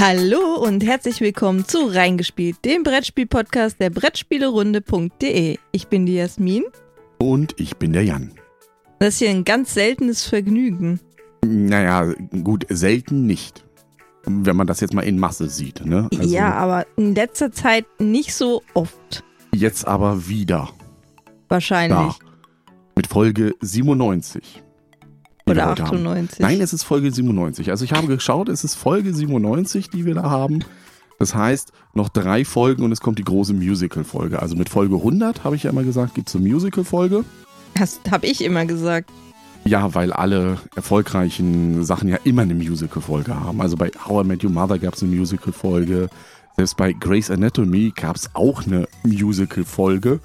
Hallo und herzlich willkommen zu Reingespielt, dem Brettspiel-Podcast der Brettspielerunde.de. Ich bin die Jasmin. Und ich bin der Jan. Das ist hier ein ganz seltenes Vergnügen. Naja, gut, selten nicht. Wenn man das jetzt mal in Masse sieht. Ne? Also ja, aber in letzter Zeit nicht so oft. Jetzt aber wieder. Wahrscheinlich. Ja, mit Folge 97. Oder 98. Haben. Nein, es ist Folge 97. Also ich habe geschaut, es ist Folge 97, die wir da haben. Das heißt, noch drei Folgen und es kommt die große Musical-Folge. Also mit Folge 100, habe ich ja immer gesagt, gibt es eine Musical-Folge. Das habe ich immer gesagt. Ja, weil alle erfolgreichen Sachen ja immer eine Musical-Folge haben. Also bei How I Met Your Mother gab es eine Musical-Folge. Selbst bei Grey's Anatomy gab es auch eine Musical-Folge.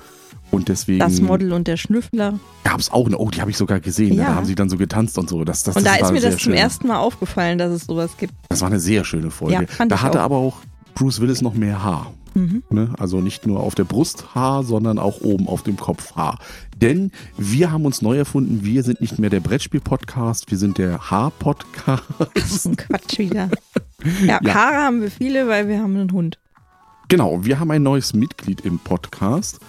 Und deswegen. Das Model und der Schnüffler. Gab es auch eine. Oh, die habe ich sogar gesehen. Ja. Da haben sie dann so getanzt und so. Das, das, und da ist mir das zum ersten Mal aufgefallen, dass es sowas gibt. Das war eine sehr schöne Folge. Ja, da hatte auch. aber auch Bruce Willis noch mehr Haar. Mhm. Ne? Also nicht nur auf der Brust Haar, sondern auch oben auf dem Kopf Haar. Denn wir haben uns neu erfunden, wir sind nicht mehr der Brettspiel-Podcast, wir sind der Haar-Podcast. Quatsch wieder. Ja, ja, Haare haben wir viele, weil wir haben einen Hund. Genau, wir haben ein neues Mitglied im Podcast.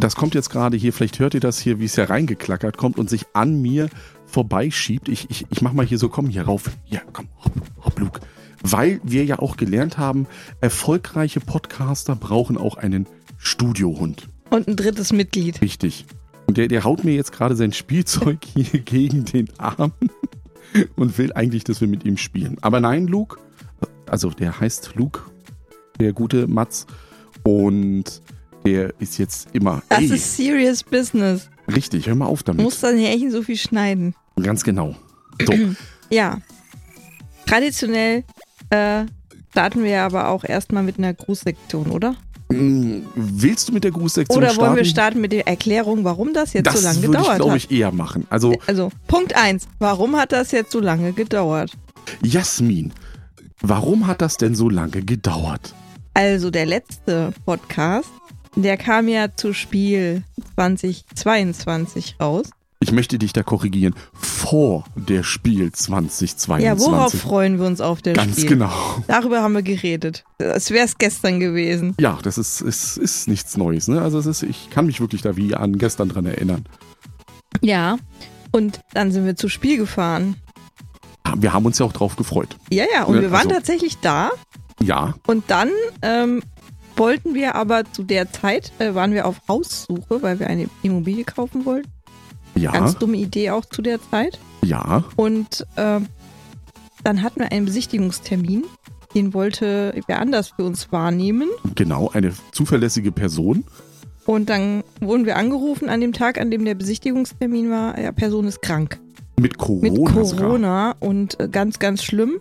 Das kommt jetzt gerade hier, vielleicht hört ihr das hier, wie es ja reingeklackert kommt und sich an mir vorbeischiebt. Ich, ich, ich mach mal hier so, komm hier rauf. Ja, komm, hopp, hopp, Luke. Weil wir ja auch gelernt haben, erfolgreiche Podcaster brauchen auch einen Studiohund. Und ein drittes Mitglied. Richtig. Und der, der haut mir jetzt gerade sein Spielzeug hier gegen den Arm und will eigentlich, dass wir mit ihm spielen. Aber nein, Luke, also der heißt Luke, der gute Mats. Und der ist jetzt immer. Das ey, ist serious business. Richtig, hör mal auf damit. Du musst dann Härchen so viel schneiden. Ganz genau. So. ja. Traditionell äh, starten wir aber auch erstmal mit einer Grußsektion, oder? Mm, willst du mit der Grußsektion starten? Oder wollen wir starten mit der Erklärung, warum das jetzt das so lange gedauert hat? Das würde ich, glaube ich, eher machen. Also, also, Punkt 1. Warum hat das jetzt so lange gedauert? Jasmin, warum hat das denn so lange gedauert? Also, der letzte Podcast der kam ja zu Spiel 2022 raus. Ich möchte dich da korrigieren. Vor der Spiel 2022. Ja, worauf freuen wir uns auf der Ganz Spiel? Ganz genau. Darüber haben wir geredet. Es wäre es gestern gewesen. Ja, das ist, ist, ist nichts Neues. Ne? Also ist, ich kann mich wirklich da wie an gestern dran erinnern. Ja, und dann sind wir zu Spiel gefahren. Wir haben uns ja auch drauf gefreut. Ja, ja, und wir waren also, tatsächlich da. Ja. Und dann ähm, wollten wir aber zu der Zeit, äh, waren wir auf Haussuche, weil wir eine Immobilie kaufen wollten. Ja. Ganz dumme Idee auch zu der Zeit. Ja. Und äh, dann hatten wir einen Besichtigungstermin. Den wollte wer anders für uns wahrnehmen. Genau, eine zuverlässige Person. Und dann wurden wir angerufen an dem Tag, an dem der Besichtigungstermin war. Ja, Person ist krank. Mit Corona. Mit Corona und äh, ganz, ganz schlimm.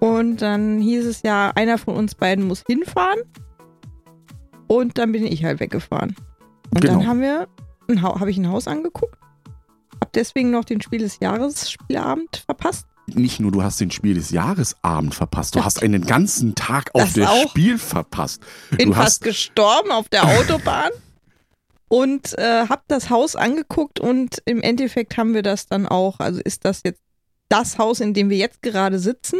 Und dann hieß es ja, einer von uns beiden muss hinfahren. Und dann bin ich halt weggefahren. Und genau. dann haben wir, habe ich ein Haus angeguckt, habe deswegen noch den Spiel des Jahres Spielabend verpasst. Nicht nur, du hast den Spiel des Jahresabend verpasst, du das hast einen ganzen Tag auf das Spiel verpasst. Bin du fast gestorben auf der Autobahn und äh, habe das Haus angeguckt und im Endeffekt haben wir das dann auch. Also ist das jetzt das Haus, in dem wir jetzt gerade sitzen,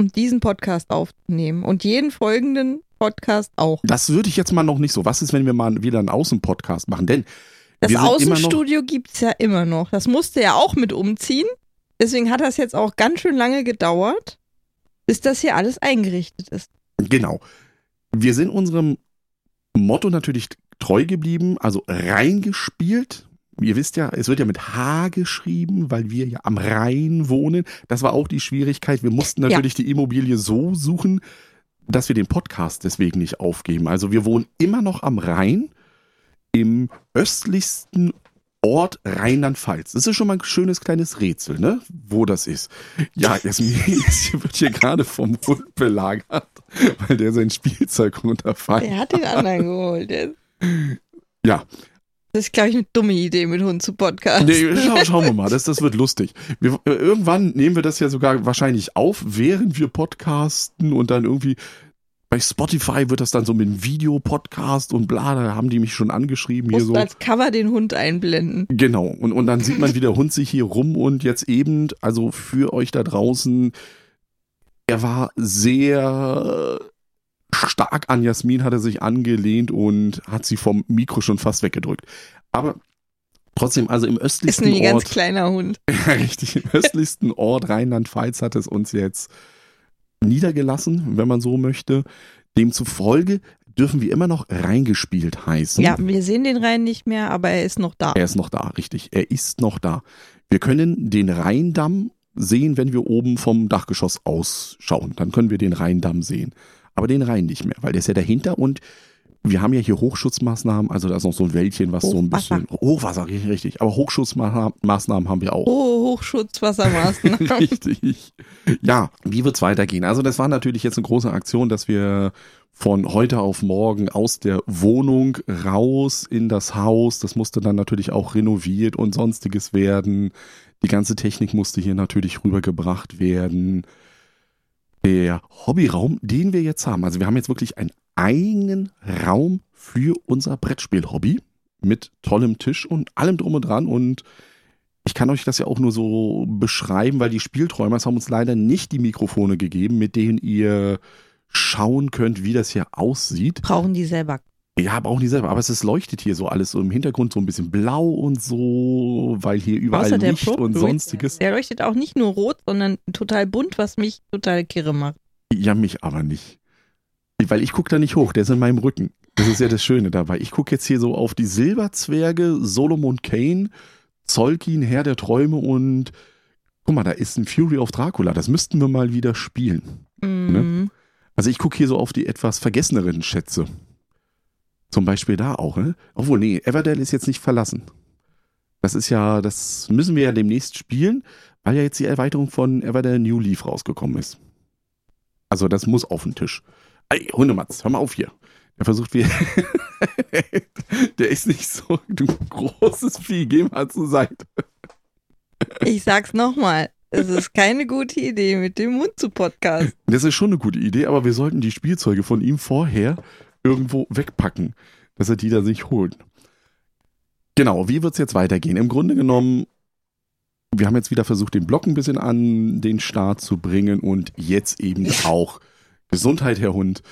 um diesen Podcast aufzunehmen und jeden folgenden Podcast auch. Das würde ich jetzt mal noch nicht so. Was ist, wenn wir mal wieder einen Außenpodcast machen? Denn das Außenstudio gibt es ja immer noch. Das musste ja auch mit umziehen. Deswegen hat das jetzt auch ganz schön lange gedauert, bis das hier alles eingerichtet ist. Genau. Wir sind unserem Motto natürlich treu geblieben, also reingespielt. Ihr wisst ja, es wird ja mit H geschrieben, weil wir ja am Rhein wohnen. Das war auch die Schwierigkeit. Wir mussten natürlich ja. die Immobilie so suchen, dass wir den Podcast deswegen nicht aufgeben. Also wir wohnen immer noch am Rhein, im östlichsten Ort Rheinland-Pfalz. Das ist schon mal ein schönes kleines Rätsel, ne? Wo das ist. Ja, Jasmin wird hier gerade vom Hund belagert, weil der sein Spielzeug runterfällt. Der hat den anderen geholt. Ja. Das ist, glaube ich, eine dumme Idee, mit Hund zu podcasten. Nee, schau, schauen wir mal, das, das wird lustig. Wir, irgendwann nehmen wir das ja sogar wahrscheinlich auf, während wir podcasten und dann irgendwie bei Spotify wird das dann so mit einem Videopodcast und bla, da haben die mich schon angeschrieben Musst hier so. als Cover den Hund einblenden. Genau, und, und dann sieht man, wie der Hund sich hier rum und jetzt eben, also für euch da draußen, er war sehr stark an Jasmin, hat er sich angelehnt und hat sie vom Mikro schon fast weggedrückt. Aber trotzdem, also im östlichsten Ist nur ein Ort. ganz kleiner Hund. richtig, im östlichsten Ort Rheinland-Pfalz hat es uns jetzt niedergelassen, wenn man so möchte. Demzufolge dürfen wir immer noch reingespielt heißen. Ja, wir sehen den Rhein nicht mehr, aber er ist noch da. Er ist noch da, richtig. Er ist noch da. Wir können den Rheindamm sehen, wenn wir oben vom Dachgeschoss ausschauen. Dann können wir den Rheindamm sehen. Aber den Rhein nicht mehr, weil der ist ja dahinter und wir haben ja hier Hochschutzmaßnahmen, also da ist noch so ein Wäldchen, was so ein bisschen. Hochwasser, richtig. Aber Hochschutzmaßnahmen haben wir auch. Oh, Hochschutzwassermaßnahmen. Richtig. Ja, wie wird's weitergehen? Also das war natürlich jetzt eine große Aktion, dass wir von heute auf morgen aus der Wohnung raus in das Haus. Das musste dann natürlich auch renoviert und sonstiges werden. Die ganze Technik musste hier natürlich rübergebracht werden. Der Hobbyraum, den wir jetzt haben, also wir haben jetzt wirklich einen eigenen Raum für unser Brettspiel-Hobby mit tollem Tisch und allem drum und dran und ich kann euch das ja auch nur so beschreiben, weil die Spielträumers haben uns leider nicht die Mikrofone gegeben, mit denen ihr schauen könnt, wie das hier aussieht. Brauchen die selber. Ja, brauchen die selber, aber es ist leuchtet hier so alles so im Hintergrund so ein bisschen blau und so, weil hier überall Außer Licht Pro- und sonstiges. Der leuchtet auch nicht nur rot, sondern total bunt, was mich total kirre macht. Ja, mich aber nicht. Weil ich gucke da nicht hoch, der ist in meinem Rücken. Das ist ja das Schöne dabei. Ich gucke jetzt hier so auf die Silberzwerge, Solomon Kane, Zolkin, Herr der Träume und guck mal, da ist ein Fury of Dracula. Das müssten wir mal wieder spielen. Mhm. Also ich gucke hier so auf die etwas vergesseneren Schätze. Zum Beispiel da auch, ne? Obwohl, nee, Everdell ist jetzt nicht verlassen. Das ist ja, das müssen wir ja demnächst spielen, weil ja jetzt die Erweiterung von Everdell New Leaf rausgekommen ist. Also das muss auf den Tisch. Ey, Hundematz, hör mal auf hier. Der versucht wie. der ist nicht so du großes Vieh, geh mal zur Seite. Ich sag's nochmal. Es ist keine gute Idee, mit dem Mund zu podcasten. Das ist schon eine gute Idee, aber wir sollten die Spielzeuge von ihm vorher irgendwo wegpacken, dass er die da sich holt. Genau, wie wird's jetzt weitergehen? Im Grunde genommen, wir haben jetzt wieder versucht, den Block ein bisschen an den Start zu bringen und jetzt eben auch Gesundheit, Herr Hund,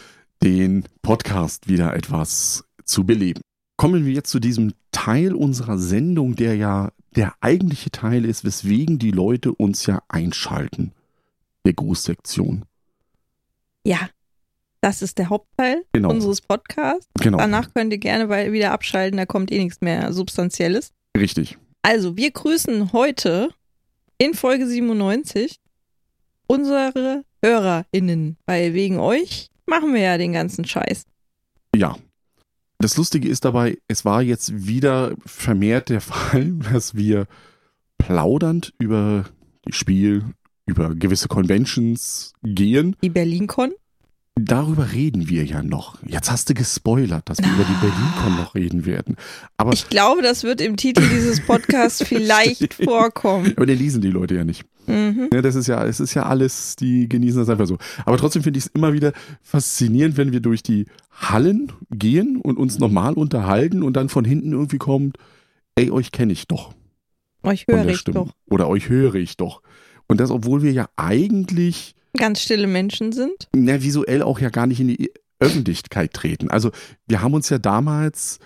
den Podcast wieder etwas zu beleben. Kommen wir jetzt zu diesem Teil unserer Sendung, der ja der eigentliche Teil ist, weswegen die Leute uns ja einschalten. Der Grußsektion. Ja, das ist der Hauptteil Genau. unseres Podcasts. Genau. Danach könnt ihr gerne wieder abschalten, da kommt eh nichts mehr Substanzielles. Richtig. Also, wir grüßen heute in Folge 97 unsere HörerInnen, weil wegen euch machen wir ja den ganzen Scheiß. Ja. Das Lustige ist dabei, es war jetzt wieder vermehrt der Fall, dass wir plaudernd über die Spiel, über gewisse Conventions gehen. Die BerlinCon. Darüber reden wir ja noch. Jetzt hast du gespoilert, dass wir über die BerlinCon noch reden werden. Aber, Ich glaube, das wird im Titel dieses Podcasts vielleicht vorkommen. aber den lesen die Leute ja nicht. Mhm. Ja, das ist ja, es ist ja alles, die genießen das einfach so. Aber trotzdem finde ich es immer wieder faszinierend, wenn wir durch die Hallen gehen und uns normal unterhalten und dann von hinten irgendwie kommt, ey, euch kenne ich doch. Euch höre ich Stimme. doch. Oder euch höre ich doch. Und das, obwohl wir ja eigentlich Ganz stille Menschen sind. na, visuell auch ja gar nicht in die Öffentlichkeit treten. Also wir haben uns ja damals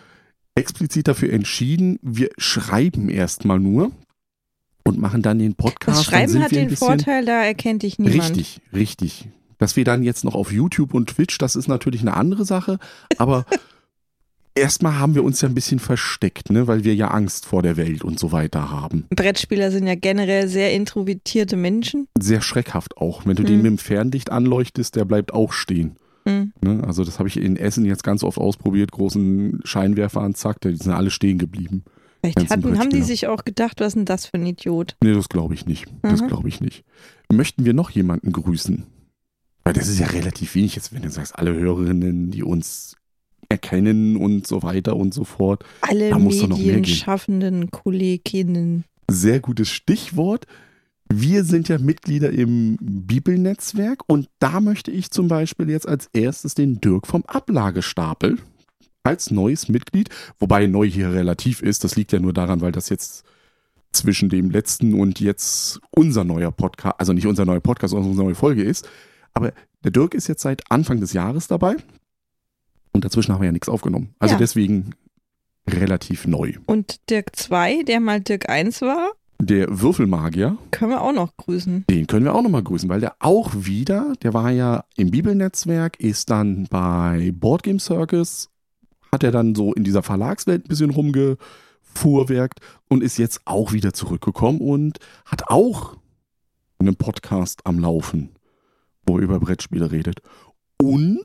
explizit dafür entschieden, wir schreiben erstmal nur und machen dann den Podcast. Das Schreiben hat den Vorteil, da erkennt dich niemand. Richtig, richtig. Dass wir dann jetzt noch auf YouTube und Twitch, das ist natürlich eine andere Sache, aber erstmal haben wir uns ja ein bisschen versteckt, ne, weil wir ja Angst vor der Welt und so weiter haben. Brettspieler sind ja generell sehr introvertierte Menschen. Sehr schreckhaft auch. Wenn du Hm. den mit dem Fernlicht anleuchtest, der bleibt auch stehen. Hm. Ne? Also das habe ich in Essen jetzt ganz oft ausprobiert, großen Scheinwerfer an, zack, die sind alle stehen geblieben. Vielleicht hatten, haben die sich auch gedacht, was ist denn das für ein Idiot? Nee, das glaube ich nicht. Das Mhm. glaube ich nicht. Möchten wir noch jemanden grüßen? Weil das ist ja relativ wenig jetzt, wenn du sagst, alle Hörerinnen, die uns erkennen und so weiter und so fort. Alle Da medienschaffenden Kolleginnen. Sehr gutes Stichwort. Wir sind ja Mitglieder im Bibelnetzwerk und da möchte ich zum Beispiel jetzt als erstes den Dirk vom Ablagestapel als neues Mitglied, wobei neu hier relativ ist. Das liegt ja nur daran, weil das jetzt zwischen dem letzten und jetzt unser neuer Podcast, also nicht unser neuer Podcast, sondern unsere neue Folge ist. Aber der Dirk ist jetzt seit Anfang des Jahres dabei. Und dazwischen haben wir ja nichts aufgenommen. Also Ja. deswegen relativ neu. Und Dirk 2, der mal Dirk 1 war, Der Würfelmagier, können wir auch noch grüßen. den können wir auch nochmal grüßen, weil der auch wieder, der war ja im Bibelnetzwerk, ist dann bei Boardgame Circus, hat er dann so in dieser Verlagswelt ein bisschen rumgefuhrwerkt und ist jetzt auch wieder zurückgekommen und hat auch einen Podcast am Laufen, wo er über Brettspiele redet. Und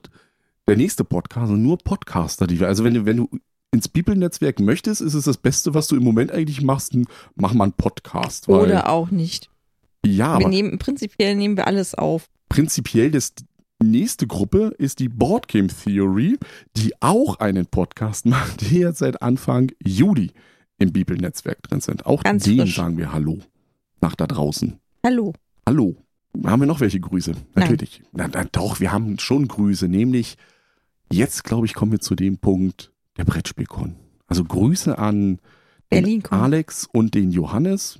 der nächste Podcast, also nur Podcaster, die wir, also wenn du, wenn du ins Bibelnetzwerk möchtest, ist es das Beste, was du im Moment eigentlich machst, mach mal einen Podcast. Oder auch nicht. ja, wir nehmen, prinzipiell nehmen wir alles auf. prinzipiell das nächste Gruppe ist die Board Game Theory, die auch einen Podcast macht, die jetzt seit Anfang Juli im Bibelnetzwerk drin sind. Auch Ganz denen frisch. sagen wir Hallo nach da draußen. Hallo. Hallo. Haben wir noch welche Grüße? Natürlich. Na, na, doch, wir haben schon Grüße, nämlich jetzt, glaube ich, kommen wir zu dem Punkt der Brettspielkon. Also Grüße an den. Alex und den Johannes.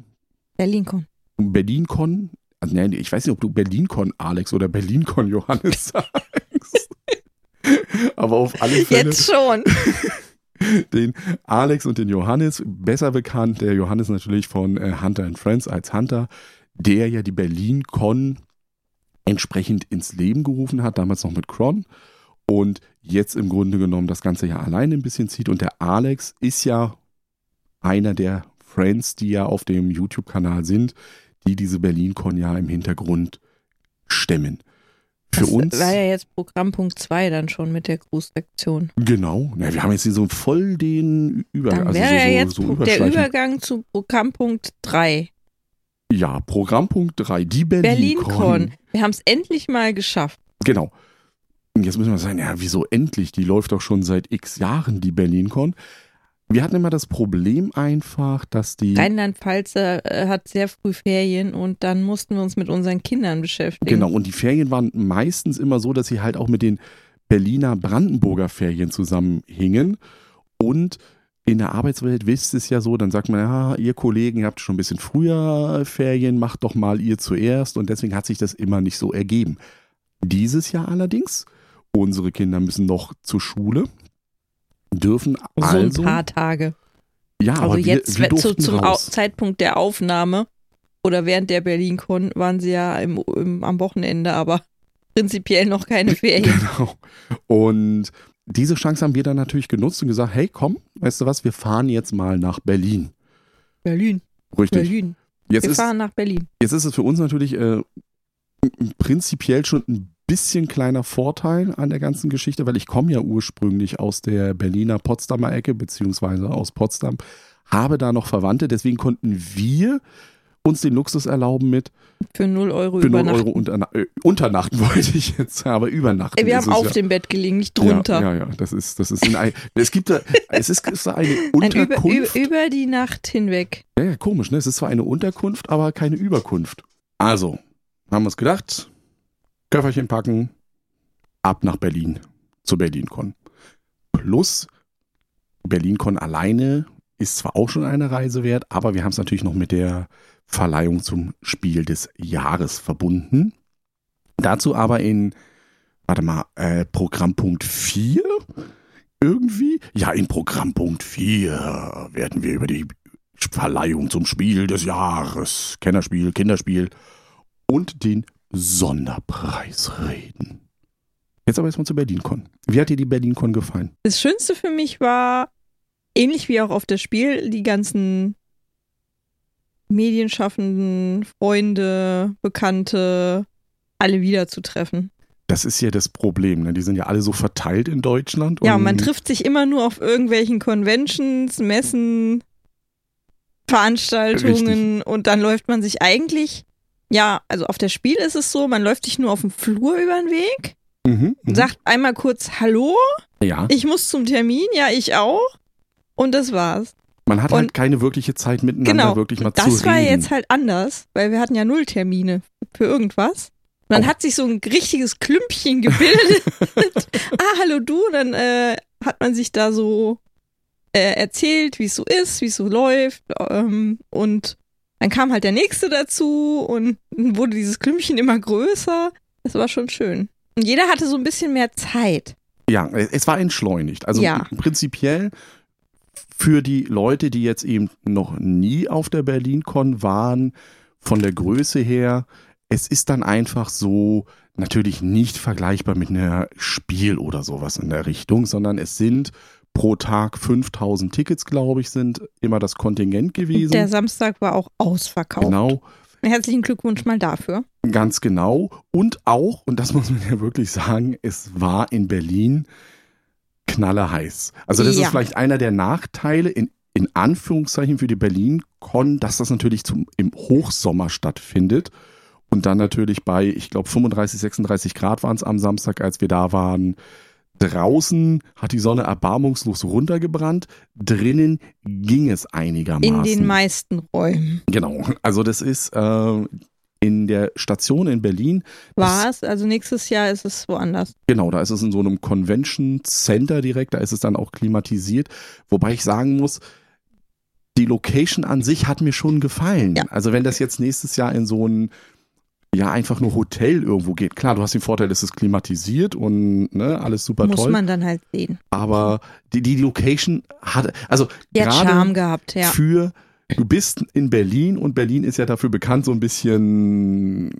BerlinCon. BerlinCon. Also, nee, ich weiß nicht, ob du BerlinCon Alex oder BerlinCon Johannes sagst. Aber auf alle Fälle Jetzt schon. den Alex und den Johannes, besser bekannt, der Johannes natürlich von äh, Hunter and Friends als Hunter, der ja die BerlinCon entsprechend ins Leben gerufen hat, damals noch mit Cron und jetzt im Grunde genommen das ganze ja alleine ein bisschen zieht. Und der Alex ist ja einer der Friends, die ja auf dem YouTube-Kanal sind, die diese BerlinCon ja im Hintergrund stemmen. Für das uns. war ja jetzt Programmpunkt 2 dann schon mit der Grußsektion. Genau. Ja, wir haben jetzt hier so voll den Übergang. Dann also wäre so, ja jetzt so der. Übergang zu Programmpunkt 3. Ja, Programmpunkt 3, die BerlinCon. BerlinCon. Wir haben es endlich mal geschafft. Genau. Jetzt müssen wir sagen, ja, wieso endlich? Die läuft doch schon seit x Jahren, die BerlinCon. Wir hatten immer das Problem einfach, dass die. Rheinland-Pfalz äh, hat sehr früh Ferien und dann mussten wir uns mit unseren Kindern beschäftigen. Genau, und die Ferien waren meistens immer so, dass sie halt auch mit den Berliner Brandenburger Ferien zusammenhingen. Und in der Arbeitswelt wisst es ja so, dann sagt man, ja, ihr Kollegen, ihr habt schon ein bisschen früher Ferien, macht doch mal ihr zuerst. Und deswegen hat sich das immer nicht so ergeben. Dieses Jahr allerdings, unsere Kinder müssen noch zur Schule, dürfen So also. ein paar Tage. ja, Also aber wir, jetzt wir zu, durften zum Au raus. Zeitpunkt der Aufnahme oder während der BerlinCon waren sie ja im, im, am Wochenende, aber prinzipiell noch keine Ferien. Genau. Und diese Chance haben wir dann natürlich genutzt und gesagt, hey, komm, weißt du was, wir fahren jetzt mal nach Berlin. Berlin, Richtig. Berlin. Jetzt, Wir ist, fahren nach Berlin. jetzt ist es für uns natürlich äh, prinzipiell schon ein bisschen kleiner Vorteil an der ganzen Geschichte, weil ich komme ja ursprünglich aus der Berliner Potsdamer Ecke, beziehungsweise aus Potsdam, habe da noch Verwandte, deswegen konnten wir uns den Luxus erlauben mit Für 0 Euro für 0 übernachten. Euro unterna äh, unternachten wollte ich jetzt, aber übernachten. Ey, wir haben auf ja. dem Bett gelegen, nicht drunter. Ja, ja, ja, das ist, das ist in ein, es gibt da, es ist, ist da eine Ein über, Unterkunft. über, über die Nacht hinweg. ja, ja, komisch, ne? Es ist zwar eine Unterkunft, aber keine Überkunft. Also, haben wir uns gedacht, Köfferchen packen, ab nach Berlin, zur BerlinCon. Plus, BerlinCon alleine ist zwar auch schon eine Reise wert, aber wir haben es natürlich noch mit der Verleihung zum Spiel des Jahres verbunden. Dazu aber in, warte mal, äh, Programmpunkt 4 irgendwie? Ja, in Programmpunkt 4 werden wir über die Verleihung zum Spiel des Jahres, Kennerspiel, Kinderspiel und den Sonderpreis reden. Jetzt aber erstmal zu BerlinCon. Wie hat dir die BerlinCon gefallen? Das Schönste für mich war, ähnlich wie auch auf das Spiel, die ganzen Medienschaffenden, Freunde, Bekannte, alle wiederzutreffen. Das ist ja das Problem. Ne? Die sind ja alle so verteilt in Deutschland. Ja, man trifft sich immer nur auf irgendwelchen Conventions, Messen, Veranstaltungen und dann läuft man sich eigentlich, ja, also auf das Spiel ist es so, man läuft sich nur auf dem Flur über den Weg, Mhm, mhm. sagt einmal kurz Hallo, ja, ich muss zum Termin, ja, ich auch. Und das war's. man hat halt und- keine wirkliche Zeit miteinander Genau. wirklich mal das zu reden. war jetzt halt anders, weil wir hatten ja null Termine für irgendwas. Und dann Oh. hat sich so ein richtiges Klümpchen gebildet. ah, hallo du. Dann äh, hat man sich da so äh, erzählt, wie es so ist, wie es so läuft. Ähm, und dann kam halt der nächste dazu und wurde dieses Klümpchen immer größer. Das war schon schön. Und jeder hatte so ein bisschen mehr Zeit. Ja, es war entschleunigt. Also Ja. prinzipiell für die Leute, die jetzt eben noch nie auf der BerlinCon waren, von der Größe her, es ist dann einfach so natürlich nicht vergleichbar mit einer Spiel oder sowas in der Richtung, sondern es sind pro Tag 5000 Tickets, glaube ich, sind immer das Kontingent gewesen. Der Samstag war auch ausverkauft. genau. Herzlichen Glückwunsch mal dafür. Ganz genau. Und auch, und das muss man ja wirklich sagen, es war in Berlin knallerheiß. Also das Ja. ist vielleicht einer der Nachteile in, in Anführungszeichen für die Berlin-Con, dass das natürlich zum, im Hochsommer stattfindet. Und dann natürlich bei, ich glaube, 35, 36 Grad waren es am Samstag, als wir da waren. Draußen hat die Sonne erbarmungslos runtergebrannt. Drinnen ging es einigermaßen. In den meisten Räumen. Genau. Also das ist äh, in der Station in Berlin. War es? Also nächstes Jahr ist es woanders. Genau, da ist es in so einem Convention Center direkt, da ist es dann auch klimatisiert. Wobei ich sagen muss, die Location an sich hat mir schon gefallen. Ja. Also wenn das jetzt nächstes Jahr in so ein ja, einfach nur Hotel irgendwo geht. Klar, du hast den Vorteil, es ist klimatisiert und ne, alles super Muss toll. man dann halt sehen. aber die, die Location hat, also Die hat Charme gehabt, ja. für, du bist in Berlin und Berlin ist ja dafür bekannt, so ein bisschen,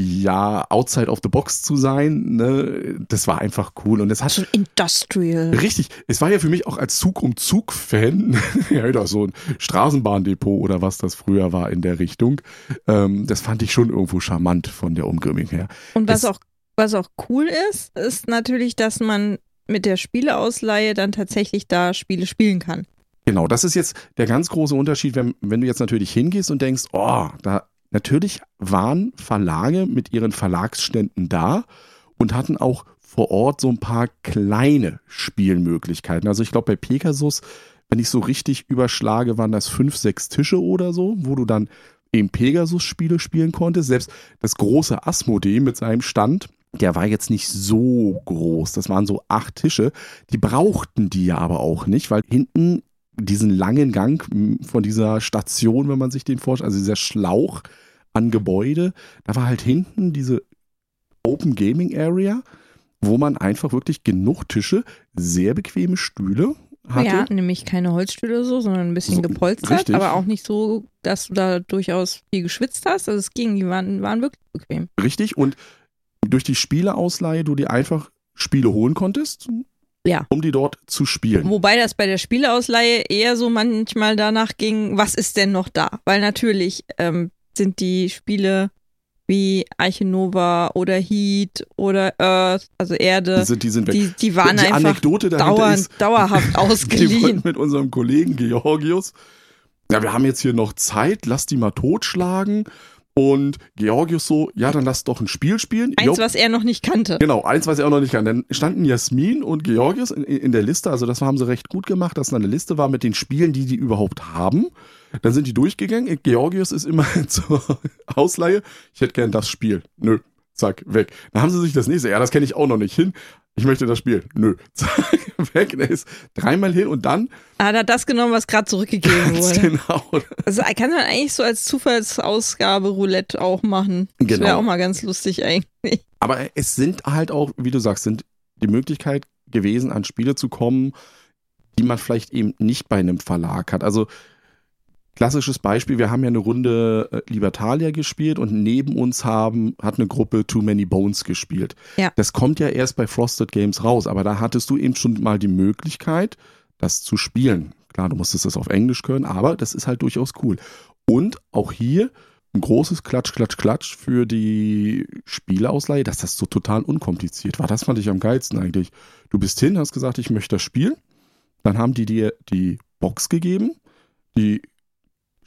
ja, outside of the box zu sein. Ne? Das war einfach cool und es hat Schon industrial. Richtig, es war ja für mich auch als Zug um Zug-Fan, ja, doch so ein Straßenbahndepot oder was das früher war in der Richtung. Ähm, das fand ich schon irgendwo charmant von der Umgebung her. Und was Es- auch, was auch cool ist, ist natürlich, dass man mit der Spieleausleihe dann tatsächlich da Spiele spielen kann. Genau, das ist jetzt der ganz große Unterschied, wenn, wenn du jetzt natürlich hingehst und denkst, oh, da natürlich waren Verlage mit ihren Verlagsständen da und hatten auch vor Ort so ein paar kleine Spielmöglichkeiten. Also ich glaube bei Pegasus, wenn ich so richtig überschlage, waren das fünf, sechs Tische oder so, wo du dann eben Pegasus-Spiele spielen konntest. Selbst das große Asmodee mit seinem Stand, der war jetzt nicht so groß. Das waren so acht Tische. Die brauchten die ja aber auch nicht, weil hinten diesen langen Gang von dieser Station, wenn man sich den vorstellt, also dieser Schlauch an Gebäude, da war halt hinten diese Open Gaming Area, wo man einfach wirklich genug Tische, sehr bequeme Stühle hatte. Ja, nämlich keine Holzstühle oder so, sondern ein bisschen So, gepolstert, richtig. aber auch nicht so, dass du da durchaus viel geschwitzt hast. Also es ging, die waren, waren wirklich bequem. Richtig. Und durch die Spieleausleihe du dir einfach Spiele holen konntest, Ja. um die dort zu spielen. Wobei das bei der Spieleausleihe eher so manchmal danach ging, was ist denn noch da? Weil natürlich ähm, sind die Spiele wie Arche Nova oder Heat oder Earth, also Erde, Die sind, die sind weg. die, die waren die einfach Anekdote dauernd, ist, dauerhaft ausgeliehen. mit unserem Kollegen Georgius, ja, wir haben jetzt hier noch Zeit, lass die mal totschlagen. Und Georgius so, ja, dann lass doch ein Spiel spielen. Eins, Jo, was er noch nicht kannte. Genau, eins, was er auch noch nicht kann. Dann standen Jasmin und Georgius in, in der Liste, also das haben sie recht gut gemacht, dass da eine Liste war mit den Spielen, die die überhaupt haben. Dann sind die durchgegangen. Georgius ist immer zur Ausleihe. Ich hätte gern das Spiel. Nö. Zack, weg. Dann haben sie sich das nächste. Ja, das kenne ich auch noch nicht hin. Ich möchte das Spiel. Nö. Zack, weg. Der ist dreimal hin und dann Hat er das genommen, was gerade zurückgegeben wurde. genau. Also kann man eigentlich so als Zufallsausgabe Roulette auch machen. Das Genau. wäre auch mal ganz lustig eigentlich. Aber es sind halt auch, wie du sagst, sind die Möglichkeit gewesen, an Spiele zu kommen, die man vielleicht eben nicht bei einem Verlag hat. Also klassisches Beispiel, wir haben ja eine Runde äh, Libertalia gespielt und neben uns haben, hat eine Gruppe Too Many Bones gespielt. Ja. Das kommt ja erst bei Frosted Games raus, aber da hattest du eben schon mal die Möglichkeit, das zu spielen. Klar, du musstest das auf Englisch können, aber das ist halt durchaus cool. Und auch hier ein großes Klatsch, Klatsch, Klatsch für die Spieleausleihe, dass das so total unkompliziert war. Das fand ich am geilsten eigentlich. Du bist hin, hast gesagt, ich möchte das Spiel. Dann haben die dir die Box gegeben, die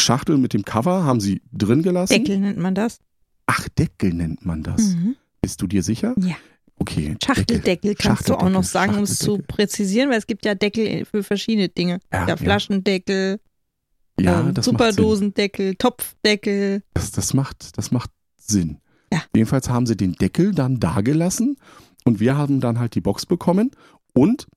Schachtel mit dem Cover haben sie drin gelassen. Deckel nennt man das. Ach, Deckel nennt man das. Mhm. Bist du dir sicher? Ja. Okay. Schachteldeckel kannst du auch noch sagen, um es zu präzisieren, weil es gibt ja Deckel für verschiedene Dinge. Ja, Ja. Flaschendeckel, Ja, ähm. Supperdosendeckel, Topfdeckel. Das, das, macht, das macht Sinn. Ja. Jedenfalls haben sie den Deckel dann dagelassen und wir haben dann halt die Box bekommen und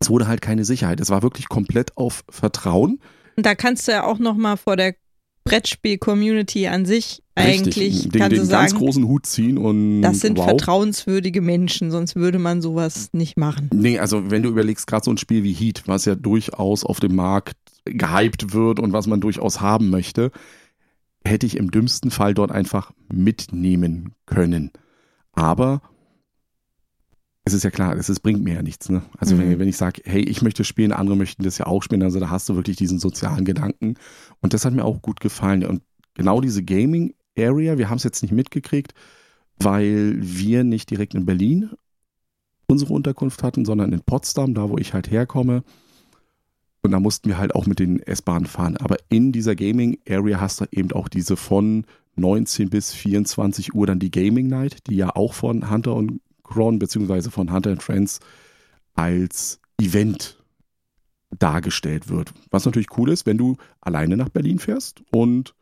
es wurde halt keine Sicherheit. Es war wirklich komplett auf Vertrauen. Und da kannst du ja auch noch mal vor der Brettspiel-Community an sich eigentlich den, kannst den du sagen, ganz großen Hut ziehen und das sind wow. vertrauenswürdige Menschen, sonst würde man sowas nicht machen. Nee, also wenn du überlegst, gerade so ein Spiel wie Heat, was ja durchaus auf dem Markt gehypt wird und was man durchaus haben möchte, hätte ich im dümmsten Fall dort einfach mitnehmen können. Aber es ist ja klar, es ist, bringt mir ja nichts. Ne? Also Mhm. wenn, wenn ich sage, hey, ich möchte spielen, andere möchten das ja auch spielen, also da hast du wirklich diesen sozialen Gedanken. Und das hat mir auch gut gefallen. Und genau diese Gaming Area, wir haben es jetzt nicht mitgekriegt, weil wir nicht direkt in Berlin unsere Unterkunft hatten, sondern in Potsdam, da wo ich halt herkomme. Und da mussten wir halt auch mit den S-Bahnen fahren. Aber in dieser Gaming Area hast du eben auch diese von 19 bis 24 Uhr dann die Gaming Night, die ja auch von Hunter und Cron beziehungsweise von Hunter and Friends als Event dargestellt wird. Was natürlich cool ist, wenn du alleine nach Berlin fährst und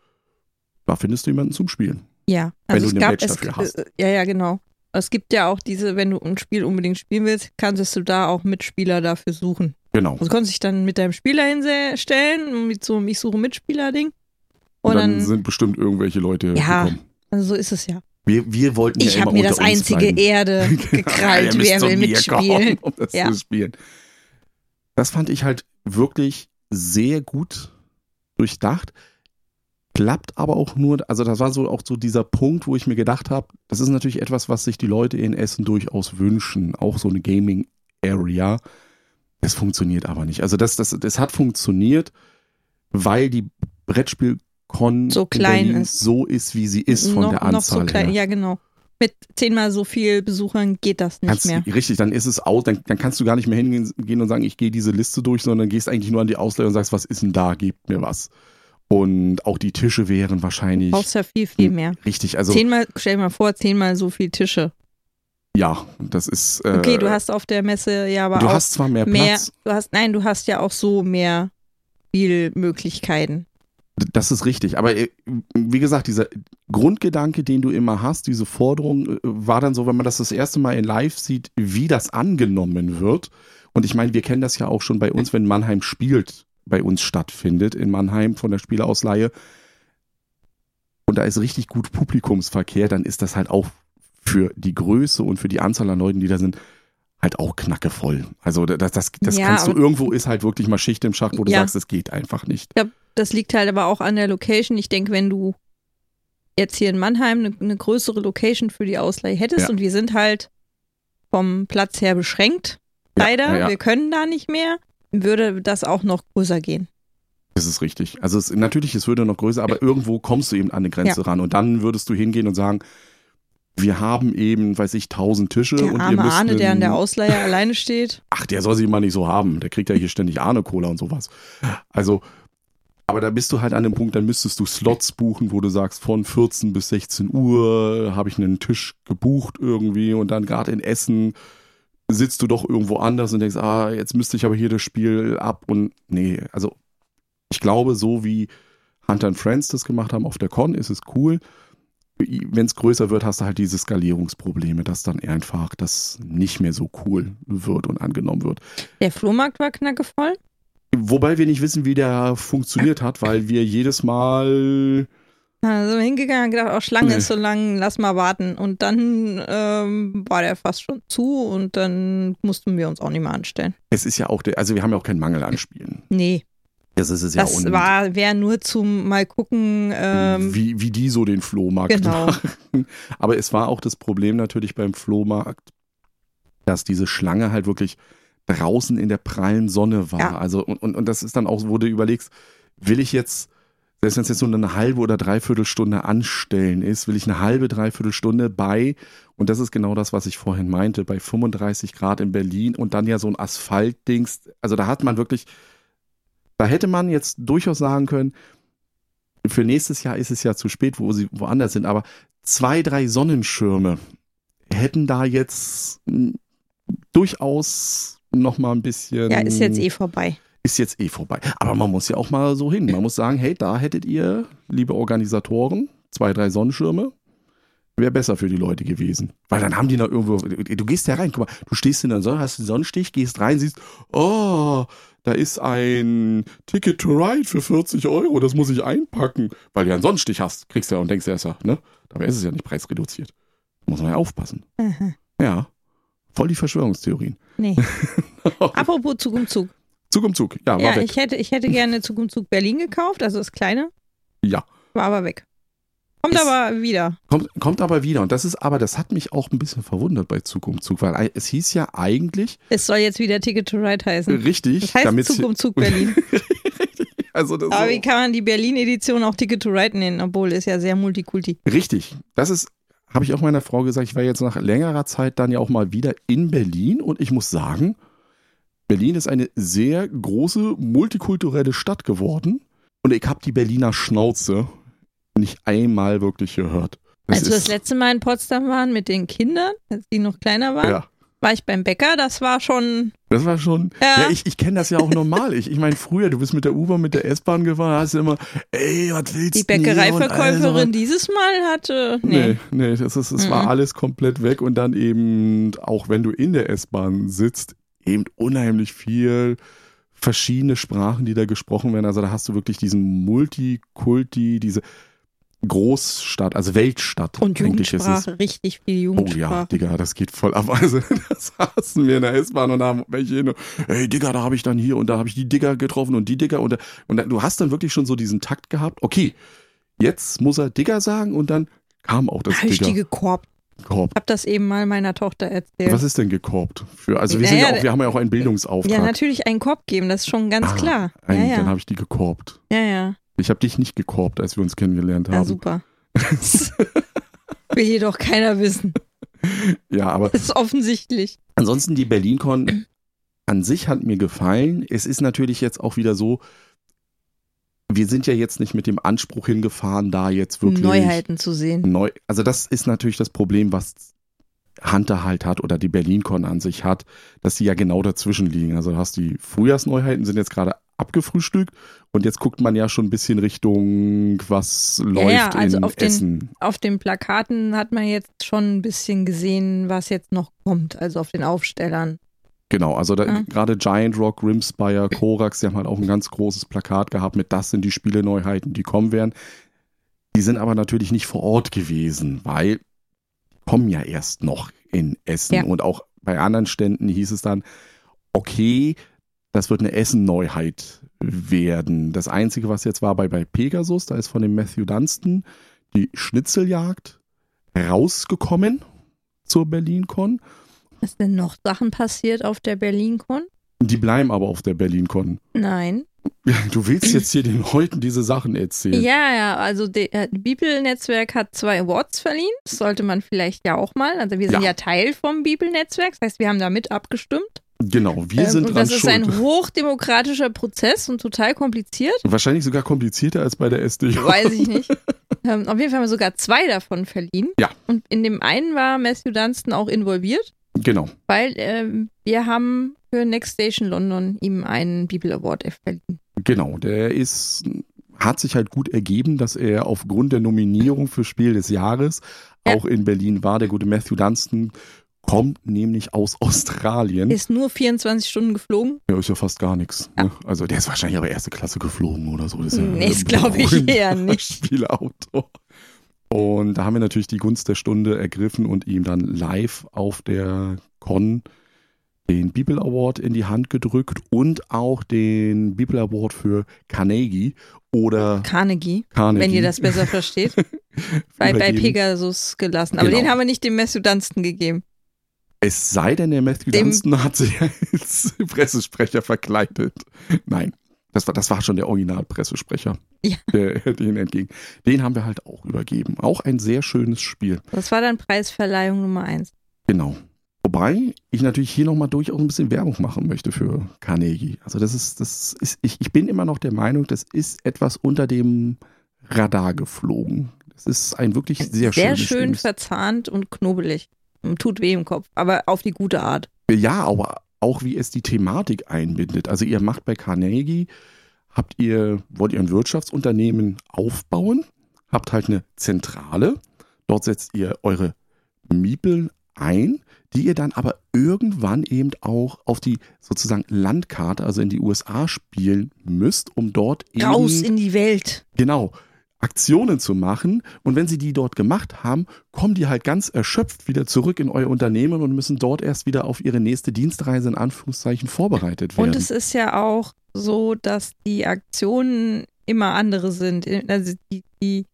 da findest du jemanden zum Spielen. Ja, Wenn also du es eine gab es, dafür hast. äh, ja, ja, genau. Es gibt ja auch diese, wenn du ein Spiel unbedingt spielen willst, kannst du da auch Mitspieler dafür suchen. Genau. Also du konntest dich dann mit deinem Spieler hinstellen, mit so einem Ich suche Mitspieler-Ding. Und, Und, dann, dann, sind bestimmt irgendwelche Leute Ja. gekommen. also so ist es ja. Wir, wir wollten ja Ich immer habe mir das einzige bleiben. Erde gekrallt, müsst wer will mitspielen. kommen, um das Ja. zu spielen. Das fand ich halt wirklich sehr gut durchdacht. Klappt aber auch nur, also das war so auch so dieser Punkt, wo ich mir gedacht habe, das ist natürlich etwas, was sich die Leute in Essen durchaus wünschen, auch so eine Gaming Area. Das funktioniert aber nicht. Also das, das, das hat funktioniert, weil die Brettspielcon So in klein ist. so ist, wie sie ist von noch, der Anzahl noch so klein. her. Ja, genau. Mit zehnmal so viel Besuchern geht das nicht Kannst, mehr. Richtig, dann ist es aus, dann, dann kannst du gar nicht mehr hingehen gehen und sagen, ich gehe diese Liste durch, sondern gehst eigentlich nur an die Ausleihe und sagst, was ist denn da, gebt mir was. Und auch die Tische wären wahrscheinlich Brauchst ja viel, viel Hm, mehr. richtig, also zehnmal, stell dir mal vor, zehnmal so viel Tische. ja, das ist äh, Okay, du hast auf der Messe ja aber du auch hast zwar mehr mehr, Platz, du hast, nein, du hast ja auch so mehr Spielmöglichkeiten. Das ist richtig, aber äh, wie gesagt, dieser Grundgedanke, den du immer hast, diese Forderung, äh, war dann so, wenn man das das erste Mal in Live sieht, wie das angenommen wird. Und ich meine, wir kennen das ja auch schon bei uns, wenn Mannheim spielt, bei uns stattfindet, in Mannheim von der Spieleausleihe. Und da ist richtig gut Publikumsverkehr, dann ist das halt auch für die Größe und für die Anzahl an Leuten, die da sind, halt auch knackevoll. Also das, das, das Ja, kannst du irgendwo ist halt wirklich mal Schicht im Schacht, wo du Ja. sagst, es geht einfach nicht. Das liegt halt aber auch an der Location. Ich denke, wenn du jetzt hier in Mannheim eine, eine größere Location für die Ausleihe hättest Ja. und wir sind halt vom Platz her beschränkt, leider, ja, ja. wir können da nicht mehr, würde das auch noch größer gehen. Das ist richtig. Also es, natürlich, es würde noch größer, aber irgendwo kommst du eben an eine Grenze ran und dann würdest du hingehen und sagen, wir haben eben, weiß ich, tausend Tische Der und wir arme müssen Arne, der an der Ausleihe alleine steht. Ach, der soll sich mal nicht so haben. Der kriegt ja hier ständig Arne-Cola und sowas. Also, aber da bist du halt an dem Punkt, dann müsstest du Slots buchen, wo du sagst, von 14 bis 16 Uhr habe ich einen Tisch gebucht irgendwie und dann gerade in Essen sitzt du doch irgendwo anders und denkst, ah, jetzt müsste ich aber hier das Spiel ab und nee, also ich glaube, so wie Hunter and Friends das gemacht haben auf der Con, ist es cool. Wenn es größer wird, hast du halt diese Skalierungsprobleme, dass dann einfach das nicht mehr so cool wird und angenommen wird. Der Flohmarkt war knackevoll. Wobei wir nicht wissen, wie der funktioniert hat, weil wir jedes Mal wir hingegangen und gedacht, oh, Schlange Nee. ist so lang, lass mal warten. Und dann ähm, war der fast schon zu und dann mussten wir uns auch nicht mehr anstellen. es ist ja auch, der, also wir haben ja auch keinen Mangel an Spielen. Nee, Das ist es ja das war wäre nur zum mal gucken. Ähm, wie, wie die so den Flohmarkt Genau. machen. Aber es war auch das Problem natürlich beim Flohmarkt, dass diese Schlange halt wirklich draußen in der prallen Sonne war. Ja. Also und, und, und das ist dann auch, wo du überlegst, will ich jetzt, selbst wenn es jetzt so eine halbe oder dreiviertel Stunde anstellen ist, will ich eine halbe, dreiviertel Stunde bei, und das ist genau das, was ich vorhin meinte, bei 35 Grad in Berlin und dann ja so ein Asphaltdings, also da hat man wirklich, da hätte man jetzt durchaus sagen können, für nächstes Jahr ist es ja zu spät, wo sie woanders sind, aber zwei, drei Sonnenschirme hätten da jetzt mh, durchaus noch mal ein bisschen. ja, ist jetzt eh vorbei. Ist jetzt eh vorbei. Aber man muss ja auch mal so hin. Man muss sagen, hey, da hättet ihr, liebe Organisatoren, zwei, drei Sonnenschirme Wäre besser für die Leute gewesen. Weil dann haben die noch irgendwo, du gehst ja rein, guck mal, du stehst in der Sonne, hast einen Sonnenstich, gehst rein, siehst, oh, da ist ein Ticket to Ride für 40 Euro, das muss ich einpacken. Weil du ja einen Sonnenstich hast, kriegst du ja und denkst erst ja, ne? Dabei ist es ja nicht preisreduziert. Muss man ja aufpassen. Aha. Ja. Voll die Verschwörungstheorien. Nee. Apropos Zug um Zug. Zug um Zug. Ja, war Ja, weg. ich hätte, ich hätte gerne Zug um Zug Berlin gekauft, also das kleine, ja. war aber weg. Kommt Ist- aber wieder. Kommt, kommt aber wieder. Und das ist aber, das hat mich auch ein bisschen verwundert bei Zug um Zug, weil es hieß ja eigentlich Es soll jetzt wieder Ticket to Ride heißen. richtig, Das heißt damit Zug um Zug Berlin. also das Aber wie kann man die Berlin-Edition auch Ticket to Ride nennen, obwohl es ja sehr multikulti. Richtig. Das ist, habe ich auch meiner Frau gesagt, ich war jetzt nach längerer Zeit dann ja auch mal wieder in Berlin. Und ich muss sagen, Berlin ist eine sehr große multikulturelle Stadt geworden. Und ich habe die Berliner Schnauze nicht einmal wirklich gehört. Das Als wir das letzte Mal in Potsdam waren mit den Kindern, als die noch kleiner waren, ja, war ich beim Bäcker. Das war schon. das war schon. Ja. Ja, ich, ich kenne das ja auch normal. Ich, ich meine, früher, du bist mit der U-Bahn, mit der S-Bahn gefahren, hast du immer, ey, was willst Die du? Und Bäckereiverkäuferin dieses Mal hatte. Nee, Nee. nee, das, ist, das war Mhm. alles komplett weg und dann eben, auch wenn du in der S-Bahn sitzt, eben unheimlich viel verschiedene Sprachen, die da gesprochen werden. Also da hast du wirklich diesen Multikulti, diese Großstadt, also Weltstadt. Und eigentlich ist es. Jugendsprache, richtig viel Oh ja, Jugendsprache. Digga, das geht voll ab. Also, das saßen wir in der S-Bahn und haben welche hin. Hey, Digga, da habe ich dann hier und da habe ich die Digga getroffen und die Digga und, da- und dann, du hast dann wirklich schon so diesen Takt gehabt. Okay, jetzt muss er Digga sagen und dann kam auch das Habe ich die Digga. gekorbt. Korb. Hab das eben mal meiner Tochter erzählt. Was ist denn gekorbt? Für, also wir sind Naja, ja auch, wir haben ja auch einen Bildungsauftrag. ja, natürlich einen Korb geben, das ist schon ganz Ah, klar. Ein, ja, Dann ja. habe ich die gekorbt. ja, ja. Ich habe dich nicht gekorbt, als wir uns kennengelernt Ja, haben. super. Will jedoch keiner wissen. Ja, aber Das ist offensichtlich. Ansonsten die BerlinCon an sich hat mir gefallen. Es ist natürlich jetzt auch wieder so, wir sind ja jetzt nicht mit dem Anspruch hingefahren, da jetzt wirklich Neuheiten zu sehen. neu. Also das ist natürlich das Problem, was Hunter halt hat oder die BerlinCon an sich hat, dass die ja genau dazwischen liegen. Also du hast die Frühjahrsneuheiten sind jetzt gerade abgefrühstückt und jetzt guckt man ja schon ein bisschen Richtung, was läuft ja, also in auf den- Essen. Auf den Plakaten hat man jetzt schon ein bisschen gesehen, was jetzt noch kommt, also auf den Aufstellern. Genau, also da, Ja. gerade Giant Rock, Rimspire, Korax, die haben halt auch ein ganz großes Plakat gehabt mit das sind die Spiele-Neuheiten, die kommen werden. Die sind aber natürlich nicht vor Ort gewesen, weil kommen ja erst noch in Essen. Ja. Und auch bei anderen Ständen hieß es dann, okay, das wird eine Essen-Neuheit werden. Das Einzige, was jetzt war bei, bei Pegasus, da ist von dem Matthew Dunstan die Schnitzeljagd rausgekommen zur BerlinCon. Ist denn noch Sachen passiert auf der BerlinCon? Die bleiben aber auf der BerlinCon. Nein. Du willst jetzt hier den Leuten diese Sachen erzählen. Ja, ja, also das äh, Bibelnetzwerk hat zwei Awards verliehen. Das sollte man vielleicht ja auch mal. Also wir sind Ja. ja, Teil vom Bibelnetzwerk. Das heißt, wir haben da mit abgestimmt. Genau, wir Ähm, sind und dran das ist schuld. ein hochdemokratischer Prozess und total kompliziert. Wahrscheinlich sogar komplizierter als bei der SDJ. Weiß ich nicht. ähm, auf jeden Fall haben wir sogar zwei davon verliehen. Ja. Und in dem einen war Matthew Dunstan auch involviert, Genau, weil ähm, wir haben für Next Station London ihm einen Bibel Award verliehen. genau. Der ist, hat sich halt gut ergeben, dass er aufgrund der Nominierung für Spiel des Jahres Ja. auch in Berlin war. Der gute Matthew Dunstan kommt nämlich aus Australien. Ist nur 24 Stunden geflogen. Ja, ist ja fast gar nichts. Ne? Also der ist wahrscheinlich aber erste Klasse geflogen oder so. Das ist ja Nee, das ein glaube ich eher nicht. Spielauto. Und da haben wir natürlich die Gunst der Stunde ergriffen und ihm dann live auf der Con den Bibel Award in die Hand gedrückt und auch den Bibel Award für Carnegie oder Carnegie, Carnegie. wenn ihr das besser versteht. bei, bei. Pegasus gelassen. Aber Genau. den haben wir nicht dem Matthew Dunstan gegeben. Es sei denn, der Matthew Dem- Dunstan hat sich als Pressesprecher verkleidet. Nein, das war, das war schon der Originalpressesprecher. Ja. Der, den entgegen. Den haben wir halt auch übergeben. Auch ein sehr schönes Spiel. Das war dann Preisverleihung Nummer eins. Genau. Wobei ich natürlich hier nochmal durchaus ein bisschen Werbung machen möchte für Carnegie. Also das ist, das ist, ich, ich bin immer noch der Meinung, das ist etwas unter dem Radar geflogen. Das ist ein wirklich sehr, Sehr schönes schön Spiel. verzahnt und knubbelig. Tut weh im Kopf, aber auf die gute Art. Ja, aber auch wie es die Thematik einbindet. Also ihr macht bei Carnegie, habt ihr, wollt ihr ein Wirtschaftsunternehmen aufbauen, habt halt eine Zentrale. Dort setzt ihr eure Miepel ein, die ihr dann aber irgendwann eben auch auf die sozusagen Landkarte, also in die USA spielen müsst, um dort eben, raus in die Welt. Genau. Aktionen zu machen. Und wenn sie die dort gemacht haben, kommen die halt ganz erschöpft wieder zurück in euer Unternehmen und müssen dort erst wieder auf ihre nächste Dienstreise in Anführungszeichen vorbereitet werden. Und es ist ja auch so, dass die Aktionen immer andere sind. Also die, die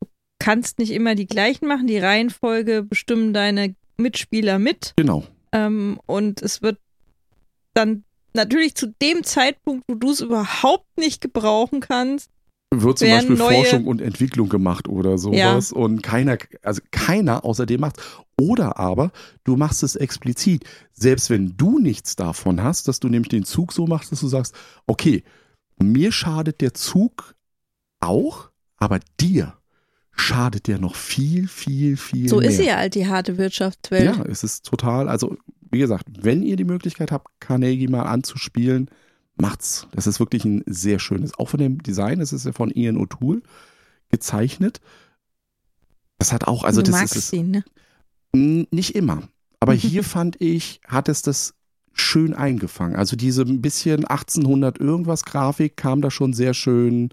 du kannst nicht immer die gleichen machen. Die Reihenfolge bestimmen deine Mitspieler mit. Genau. Ähm, und es wird dann natürlich zu dem Zeitpunkt, wo du es überhaupt nicht gebrauchen kannst, wird zum Beispiel Forschung und Entwicklung gemacht oder sowas ja. und keiner, also keiner außerdem macht. Oder aber du machst es explizit, selbst wenn du nichts davon hast, dass du nämlich den Zug so machst, dass du sagst, okay, mir schadet der Zug auch, aber dir schadet der noch viel, viel, viel so mehr. So ist sie ja halt die harte Wirtschaftswelt. Ja, es ist total, also wie gesagt, wenn ihr die Möglichkeit habt, Carnegie mal anzuspielen, macht's. Das ist wirklich ein sehr schönes. Auch von dem Design, es ist ja von Ian O'Toole gezeichnet. Das hat auch, also du das magst ist ihn, ne? nicht immer. Aber hier fand ich, hat es das schön eingefangen. Also diese ein bisschen 1800 irgendwas Grafik kam da schon sehr schön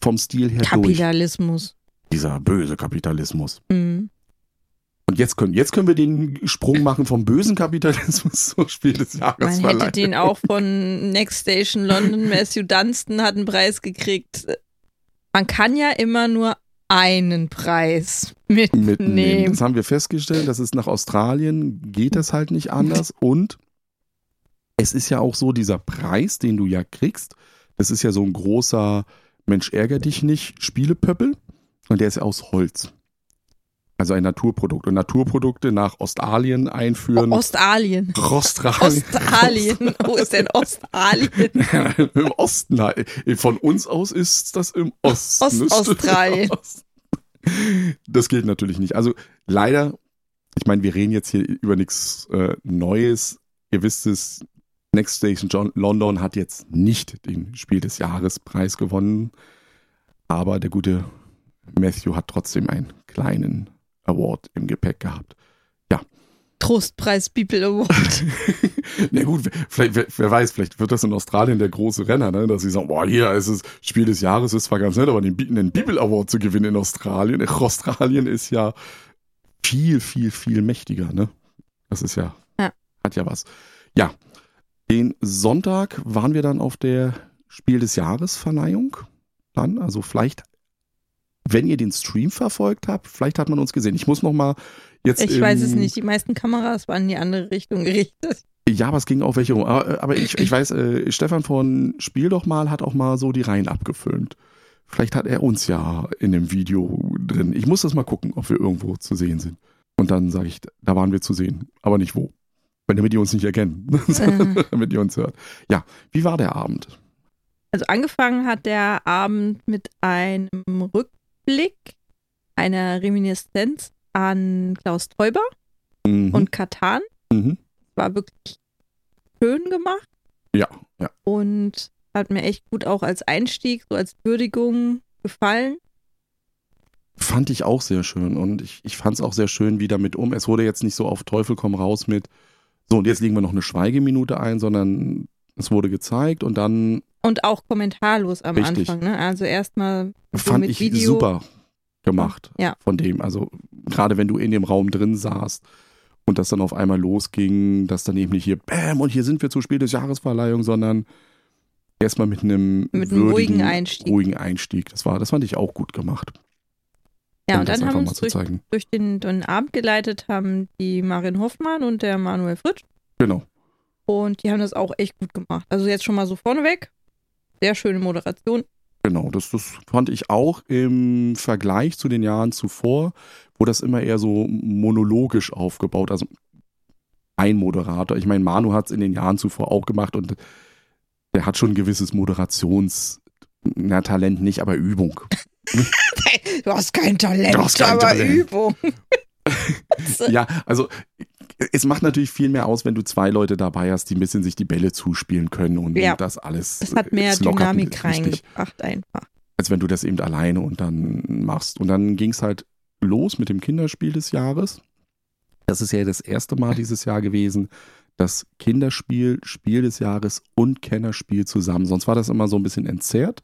vom Stil her Kapitalismus. durch. Kapitalismus. Dieser böse Kapitalismus. Mhm. Und jetzt können, jetzt können wir den Sprung machen vom bösen Kapitalismus zum Spiel des Jahres. Man hätte den auch von Next Station London. Matthew Dunstan hat einen Preis gekriegt. Man kann ja immer nur einen Preis mitnehmen. mitnehmen. Das haben wir festgestellt. Das ist nach Australien, geht das halt nicht anders. Und es ist ja auch so, dieser Preis, den du ja kriegst, das ist ja so ein großer Mensch ärger dich nicht Spielepöppel. Und der ist ja aus Holz. Also ein Naturprodukt. Und Naturprodukte nach Ostalien einführen. Oh, Ostalien. Australien. Ostalien. Wo ist denn Ostalien? Im Osten. Von uns aus ist das im Osten. Ostaustralien. Das geht natürlich nicht. Also leider, ich meine, wir reden jetzt hier über nichts äh, Neues. Ihr wisst es, Next Station John London hat jetzt nicht den Spiel des Jahres Preis gewonnen. Aber der gute Matthew hat trotzdem einen kleinen Award im Gepäck gehabt. Ja. Trostpreis People Award. Na gut, vielleicht, wer, wer, weiß, vielleicht wird das in Australien der große Renner, ne? dass sie sagen, boah, hier ist es Spiel des Jahres, ist zwar ganz nett, aber den, den People Award zu gewinnen in Australien. Australien ist ja viel, viel, viel mächtiger, ne? Das ist ja, ja. hat ja was. Ja, den Sonntag waren wir dann auf der Spiel des Jahres Verleihung. Dann, also vielleicht wenn ihr den Stream verfolgt habt, vielleicht hat man uns gesehen. Ich muss noch mal jetzt. Ich weiß es nicht. Die meisten Kameras waren in die andere Richtung gerichtet. Ja, aber es ging auch welche rum. Aber, aber ich, ich weiß, äh, Stefan von Spiel doch mal hat auch mal so die Reihen abgefilmt. Vielleicht hat er uns ja in dem Video drin. Ich muss das mal gucken, ob wir irgendwo zu sehen sind. Und dann sage ich, da waren wir zu sehen, aber nicht wo. Wenn damit ihr uns nicht erkennen, äh. damit ihr uns hört. Ja, wie war der Abend? Also angefangen hat der Abend mit einem Rück Rückblick, eine Reminiszenz an Klaus Teuber mhm. und Katan. Mhm. War wirklich schön gemacht. Ja, ja. Und hat mir echt gut auch als Einstieg, so als Würdigung gefallen. Fand ich auch sehr schön und ich, ich fand es auch sehr schön, wie damit um. Es wurde jetzt nicht so auf Teufel komm raus mit, so und jetzt legen wir noch eine Schweigeminute ein, sondern es wurde gezeigt und dann und auch kommentarlos am Richtig. Anfang, ne? Also erstmal so Fand ich Video. super gemacht ja. von dem. Also gerade wenn du in dem Raum drin saßt und das dann auf einmal losging, dass dann eben nicht hier Bäm und hier sind wir zur Spiel des Jahresverleihung, sondern erstmal mit einem mit einem ruhigen Einstieg. ruhigen Einstieg. Das war, das fand ich auch gut gemacht. Ja, und dann haben wir uns durch, durch den, den, Abend geleitet haben die Marin Hoffmann und der Manuel Fritsch. Genau. Und die haben das auch echt gut gemacht. Also jetzt schon mal so vorneweg. Sehr schöne Moderation. Genau, das, das fand ich auch im Vergleich zu den Jahren zuvor, wo das immer eher so monologisch aufgebaut, also ein Moderator. Ich meine, Manu hat es in den Jahren zuvor auch gemacht und der hat schon ein gewisses Moderations, na, Talent nicht, aber Übung. du hast kein Talent, hast kein aber Talent. Übung. ja, also es macht natürlich viel mehr aus, wenn du zwei Leute dabei hast, die ein bisschen sich die Bälle zuspielen können und, ja. das alles. Es hat mehr Dynamik reingebracht einfach. Als wenn du das eben alleine und dann machst. Und dann ging es halt los mit dem Kinderspiel des Jahres. Das ist ja das erste Mal dieses Jahr gewesen, dass Kinderspiel, Spiel des Jahres und Kennerspiel zusammen. Sonst war das immer so ein bisschen entzerrt.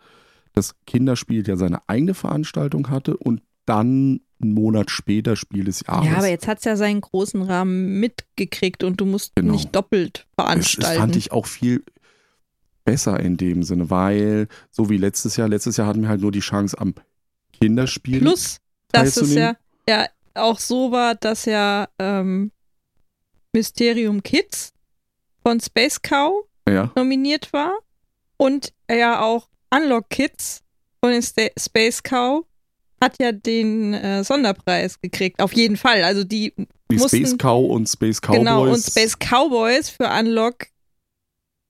Das Kinderspiel ja seine eigene Veranstaltung hatte und dann einen Monat später Spiel des Jahres. Ja, aber jetzt hat es ja seinen großen Rahmen mitgekriegt und du musst genau. nicht doppelt veranstalten. Das, das fand ich auch viel besser in dem Sinne, weil so wie letztes Jahr, letztes Jahr hatten wir halt nur die Chance am Kinderspiel. Plus, dass es ja, ja auch so war, dass ja ähm, Mysterium Kids von Space Cow ja. nominiert war und ja auch Unlock Kids von den Space Cow hat ja den äh, Sonderpreis gekriegt. Auf jeden Fall. Also die, die mussten, Space Cow und Space Cowboys. Genau, und Space Cowboys für Unlock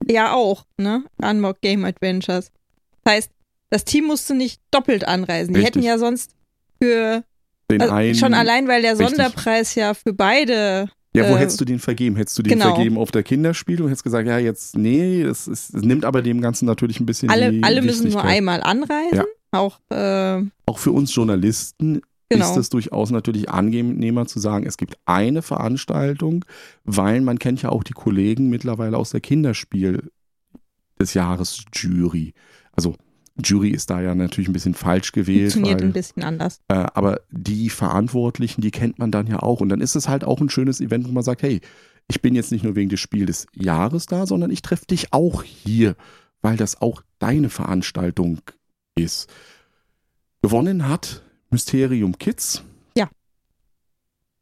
ja auch, ne? Unlock Game Adventures. Das heißt, das Team musste nicht doppelt anreisen. Die hätten ja sonst für den also einen, schon allein, weil der Sonderpreis richtig. ja für beide ja, wo äh, hättest du den vergeben? Hättest du den genau. vergeben auf der Kinderspiel und hättest gesagt, ja, jetzt, nee, es, es, es nimmt aber dem Ganzen natürlich ein bisschen. Alle, alle müssen nur einmal anreisen. Ja. Auch, äh, auch für uns Journalisten genau. ist es durchaus natürlich angenehmer zu sagen, es gibt eine Veranstaltung, weil man kennt ja auch die Kollegen mittlerweile aus der Kinderspiel des Jahres Jury. Also Jury ist da ja natürlich ein bisschen falsch gewählt. Funktioniert weil, ein bisschen anders. Äh, aber die Verantwortlichen, die kennt man dann ja auch. Und dann ist es halt auch ein schönes Event, wo man sagt, hey, ich bin jetzt nicht nur wegen des Spiels des Jahres da, sondern ich treffe dich auch hier, weil das auch deine Veranstaltung ist. Gewonnen hat Mysterium Kids. Ja.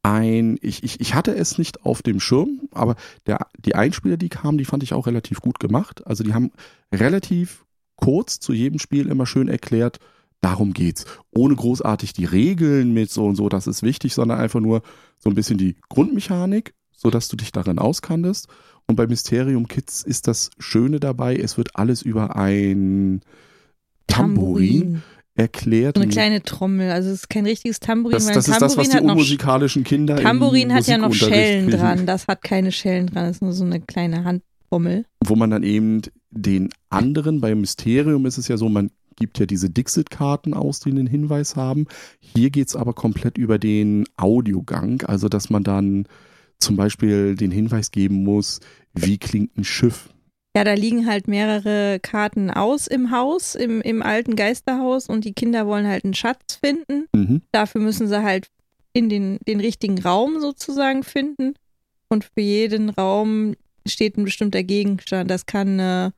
Ein, ich, ich, ich hatte es nicht auf dem Schirm, aber der, die Einspieler, die kamen, die fand ich auch relativ gut gemacht. Also die haben relativ kurz zu jedem Spiel immer schön erklärt, darum geht's. Ohne großartig die Regeln mit so und so, das ist wichtig, sondern einfach nur so ein bisschen die Grundmechanik, sodass du dich darin auskanntest. Und bei Mysterium Kids ist das Schöne dabei, es wird alles über ein Tambourin, erklärt. So eine kleine Trommel, also es ist kein richtiges Tambourin. Das, das ist das, was die unmusikalischen Kinder Tambourin hat ja noch Schellen kriegen. dran, das hat keine Schellen dran, das ist nur so eine kleine Handtrommel. Wo man dann eben den anderen, beim Mysterium ist es ja so, man gibt ja diese Dixit-Karten aus, die einen Hinweis haben. Hier geht es aber komplett über den Audiogang, also dass man dann zum Beispiel den Hinweis geben muss, wie klingt ein Schiff. Ja, da liegen halt mehrere Karten aus im Haus, im, im alten Geisterhaus und die Kinder wollen halt einen Schatz finden. Mhm. Dafür müssen sie halt in den, den richtigen Raum sozusagen finden. Und für jeden Raum steht ein bestimmter Gegenstand. Das kann eine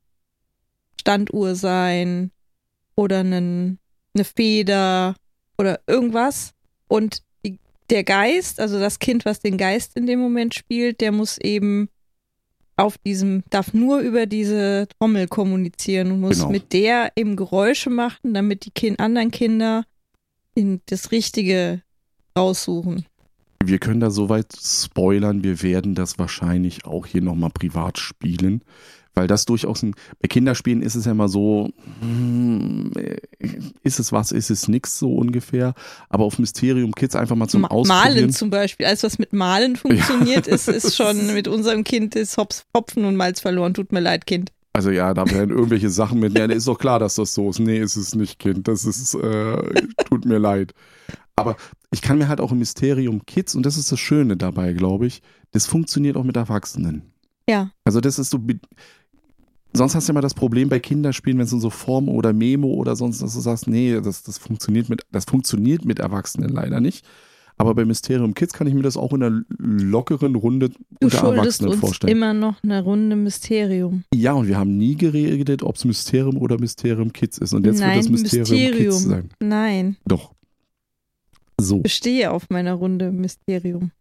Standuhr sein oder einen, eine Feder oder irgendwas. Und der Geist, also das Kind, was den Geist in dem Moment spielt, der muss eben auf diesem, darf nur über diese Trommel kommunizieren und muss genau. mit der eben Geräusche machen, damit die kind, anderen Kinder in das Richtige raussuchen. Wir können da soweit spoilern, wir werden das wahrscheinlich auch hier nochmal privat spielen. Weil das durchaus ein, bei Kinderspielen ist es ja immer so, hm, ist es was, ist es nix so ungefähr. Aber auf Mysterium Kids einfach mal zum Ma Ausprobieren. Malen zum Beispiel, alles was mit Malen funktioniert, ja. ist, ist schon mit unserem Kind ist Hops, Hopfen und Malz verloren. Tut mir leid, Kind. Also ja, da werden irgendwelche Sachen mit. Ja, ist doch klar, dass das so ist. Nee, ist es nicht, Kind. Das ist, äh, tut mir leid. Aber ich kann mir halt auch im Mysterium Kids, und das ist das Schöne dabei, glaube ich, das funktioniert auch mit Erwachsenen. Ja. Also das ist so, sonst hast du immer das Problem bei Kinderspielen, wenn es in so Form oder Memo oder sonst, dass du sagst, nee, das, das funktioniert mit, das funktioniert mit Erwachsenen leider nicht. Aber bei Mysterium Kids kann ich mir das auch in einer lockeren Runde du unter Erwachsenen uns vorstellen. immer noch eine Runde Mysterium. Ja, und wir haben nie geredet, ob es Mysterium oder Mysterium Kids ist. Und jetzt Nein, wird es Mysterium, Mysterium Kids sein. Nein. Doch. So. Ich bestehe auf meiner Runde Mysterium.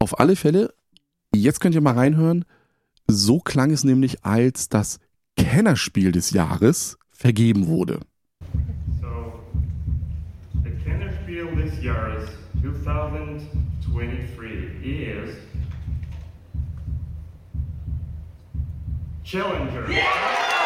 Auf alle Fälle, jetzt könnt ihr mal reinhören. So klang es nämlich, als das Kennerspiel des Jahres vergeben wurde. So, the Kennerspiel des Jahres 2023 is Challenger. Yeah!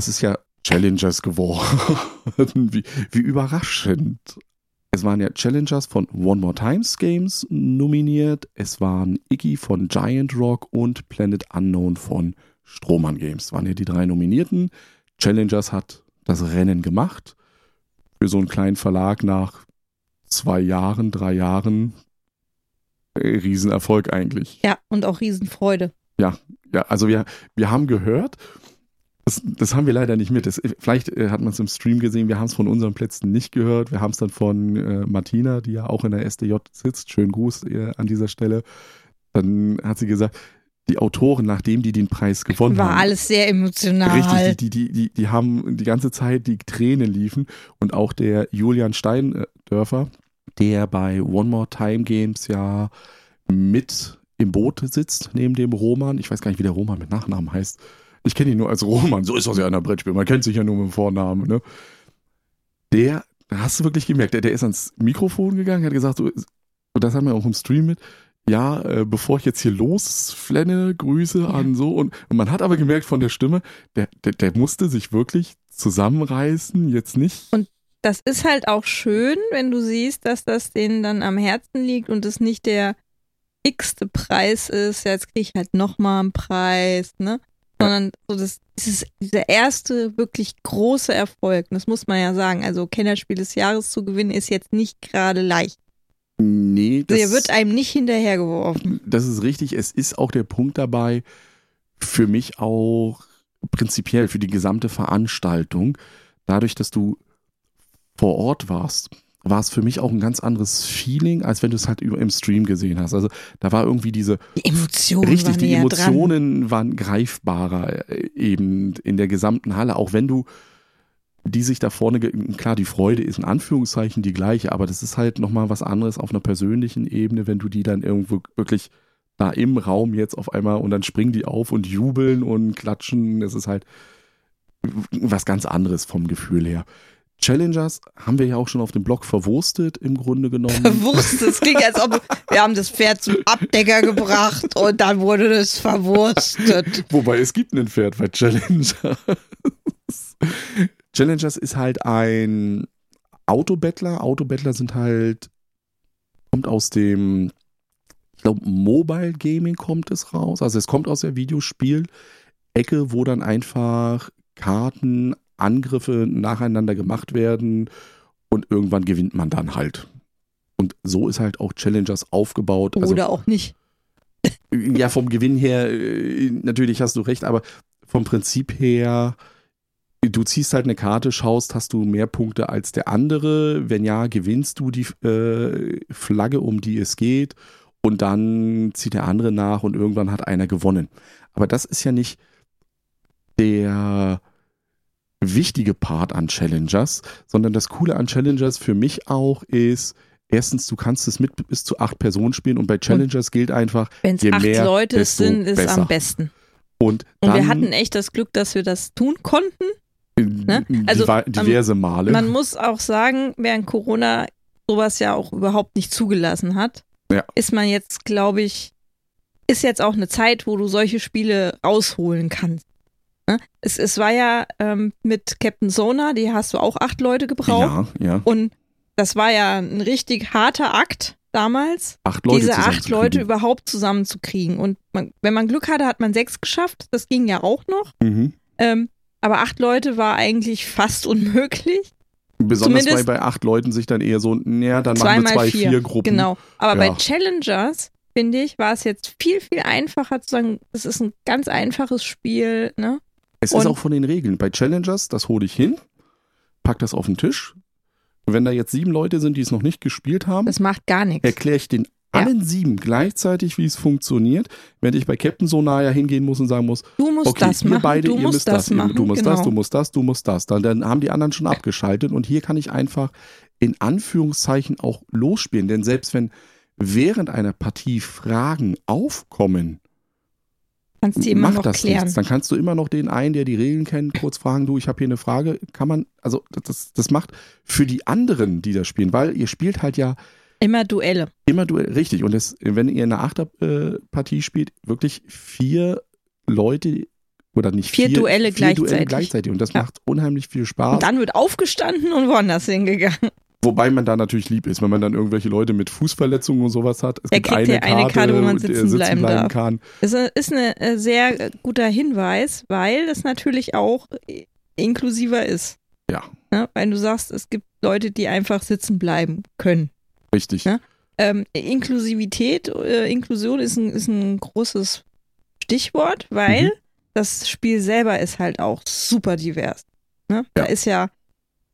Es ist ja Challengers geworden. wie, wie überraschend. Es waren ja Challengers von One More Times Games nominiert. Es waren Iggy von Giant Rock und Planet Unknown von Strohmann Games. Waren ja die drei Nominierten. Challengers hat das Rennen gemacht. Für so einen kleinen Verlag nach zwei Jahren, drei Jahren. Äh, Riesenerfolg eigentlich. Ja, und auch Riesenfreude. Ja, ja, also wir, wir haben gehört, das, das haben wir leider nicht mit. Das, vielleicht äh, hat man es im Stream gesehen, wir haben es von unseren Plätzen nicht gehört. Wir haben es dann von äh, Martina, die ja auch in der SDJ sitzt. Schönen Gruß äh, an dieser Stelle. Dann hat sie gesagt, die Autoren, nachdem die den Preis gewonnen War haben. War alles sehr emotional. Richtig, die, die, die, die haben die ganze Zeit die Tränen liefen. Und auch der Julian Steindörfer, der bei One More Time Games ja mit im Boot sitzt, neben dem Roman. Ich weiß gar nicht, wie der Roman mit Nachnamen heißt. Ich kenne ihn nur als Roman. So ist das ja in der Brettspiel. Man kennt sich ja nur mit dem Vornamen. Ne? Der, da hast du wirklich gemerkt, der, der ist ans Mikrofon gegangen, hat gesagt, so, und das haben wir auch im Stream mit, ja, äh, bevor ich jetzt hier losflenne, Grüße ja. an so. Und, und, man hat aber gemerkt von der Stimme, der, der, der musste sich wirklich zusammenreißen, jetzt nicht. Und das ist halt auch schön, wenn du siehst, dass das denen dann am Herzen liegt und es nicht der x-te Preis ist. Ja, jetzt kriege ich halt nochmal einen Preis, ne? Sondern so das, das ist dieser erste wirklich große Erfolg. Das muss man ja sagen. Also Kennerspiel des Jahres zu gewinnen ist jetzt nicht gerade leicht. Nee, das, der wird einem nicht hinterhergeworfen. Das ist richtig. Es ist auch der Punkt dabei, für mich auch prinzipiell für die gesamte Veranstaltung, dadurch, dass du vor Ort warst, war es für mich auch ein ganz anderes Feeling, als wenn du es halt im Stream gesehen hast. Also da war irgendwie diese die Emotionen richtig, die Emotionen dran. waren greifbarer äh, eben in der gesamten Halle, auch wenn du die sich da vorne, klar, die Freude ist in Anführungszeichen die gleiche, aber das ist halt nochmal was anderes auf einer persönlichen Ebene, wenn du die dann irgendwo wirklich da im Raum jetzt auf einmal und dann springen die auf und jubeln und klatschen. Das ist halt was ganz anderes vom Gefühl her. Challengers haben wir ja auch schon auf dem Blog verwurstet im Grunde genommen. Verwurstet, es klingt als ob wir haben das Pferd zum Abdecker gebracht und dann wurde das verwurstet. Wobei es gibt ein Pferd bei Challengers. Challengers ist halt ein Autobettler. Autobettler sind halt, kommt aus dem, ich glaube, Mobile Gaming kommt es raus. Also es kommt aus der Videospiel-Ecke, wo dann einfach Karten, Angriffe nacheinander gemacht werden und irgendwann gewinnt man dann halt. Und so ist halt auch Challengers aufgebaut. Also, Oder auch nicht. Ja, vom Gewinn her, äh, natürlich hast du recht, aber vom Prinzip her du ziehst halt eine Karte, schaust, hast du mehr Punkte als der andere? Wenn ja, gewinnst du die äh, Flagge, um die es geht. Und dann zieht der andere nach und irgendwann hat einer gewonnen. Aber das ist ja nicht der wichtige Part an Challengers, sondern das Coole an Challengers für mich auch ist, erstens, du kannst es mit bis zu acht Personen spielen und bei Challengers und gilt einfach, wenn es acht mehr, Leute sind, ist besser. am besten. Und, und wir hatten echt das Glück, dass wir das tun konnten. Ne? Also diverse Male. Man muss auch sagen, während Corona sowas ja auch überhaupt nicht zugelassen hat, ja. ist man jetzt, glaube ich, ist jetzt auch eine Zeit, wo du solche Spiele rausholen kannst. Ne? Es, es war ja ähm, mit Captain Sona, die hast du auch acht Leute gebraucht. Ja, ja. Und das war ja ein richtig harter Akt damals, acht diese acht Leute überhaupt zusammenzukriegen. Und man, wenn man Glück hatte, hat man sechs geschafft. Das ging ja auch noch. Mhm. Ähm, aber acht Leute war eigentlich fast unmöglich. Besonders Zumindest weil bei acht Leuten sich dann eher so, naja, dann machen wir zwei, vier, vier Gruppen. Genau. Aber ja. bei Challengers, finde ich, war es jetzt viel, viel einfacher zu sagen, es ist ein ganz einfaches Spiel, ne? Es Und ist auch von den Regeln. Bei Challengers, das hole ich hin, pack das auf den Tisch. wenn da jetzt sieben Leute sind, die es noch nicht gespielt haben, das macht gar nichts. Erkläre ich den allen ja. sieben gleichzeitig, wie es funktioniert, während ich bei Captain so nahe hingehen muss und sagen muss, du musst okay, das ihr machen, beide, du ihr musst müsst das, das, machen, du musst genau. das, du musst das, du musst das. Dann, dann haben die anderen schon abgeschaltet und hier kann ich einfach in Anführungszeichen auch losspielen, denn selbst wenn während einer Partie Fragen aufkommen, kannst du immer Mach noch das klären. Nichts. Dann kannst du immer noch den einen, der die Regeln kennt, kurz fragen, du, ich habe hier eine Frage. Kann man, also das, das macht für die anderen, die das spielen, weil ihr spielt halt ja Immer Duelle. Immer Duelle, richtig. Und das, wenn ihr eine Achterpartie spielt, wirklich vier Leute oder nicht vier, vier Duelle vier gleichzeitig. Duelle gleichzeitig. Und das ja. macht unheimlich viel Spaß. Und dann wird aufgestanden und woanders hingegangen. Wobei man da natürlich lieb ist, wenn man dann irgendwelche Leute mit Fußverletzungen und sowas hat. Es er gibt eine, Karte, eine Karte, wo man sitzen, sitzen bleiben, bleiben kann. Das ist ein äh, sehr guter Hinweis, weil das natürlich auch inklusiver ist. Ja. ja. Weil du sagst, es gibt Leute, die einfach sitzen bleiben können. Richtig. Ja? Ähm, Inklusivität, äh, Inklusion ist ein, ist ein großes Stichwort, weil mhm. das Spiel selber ist halt auch super divers. Ne? Da ist ja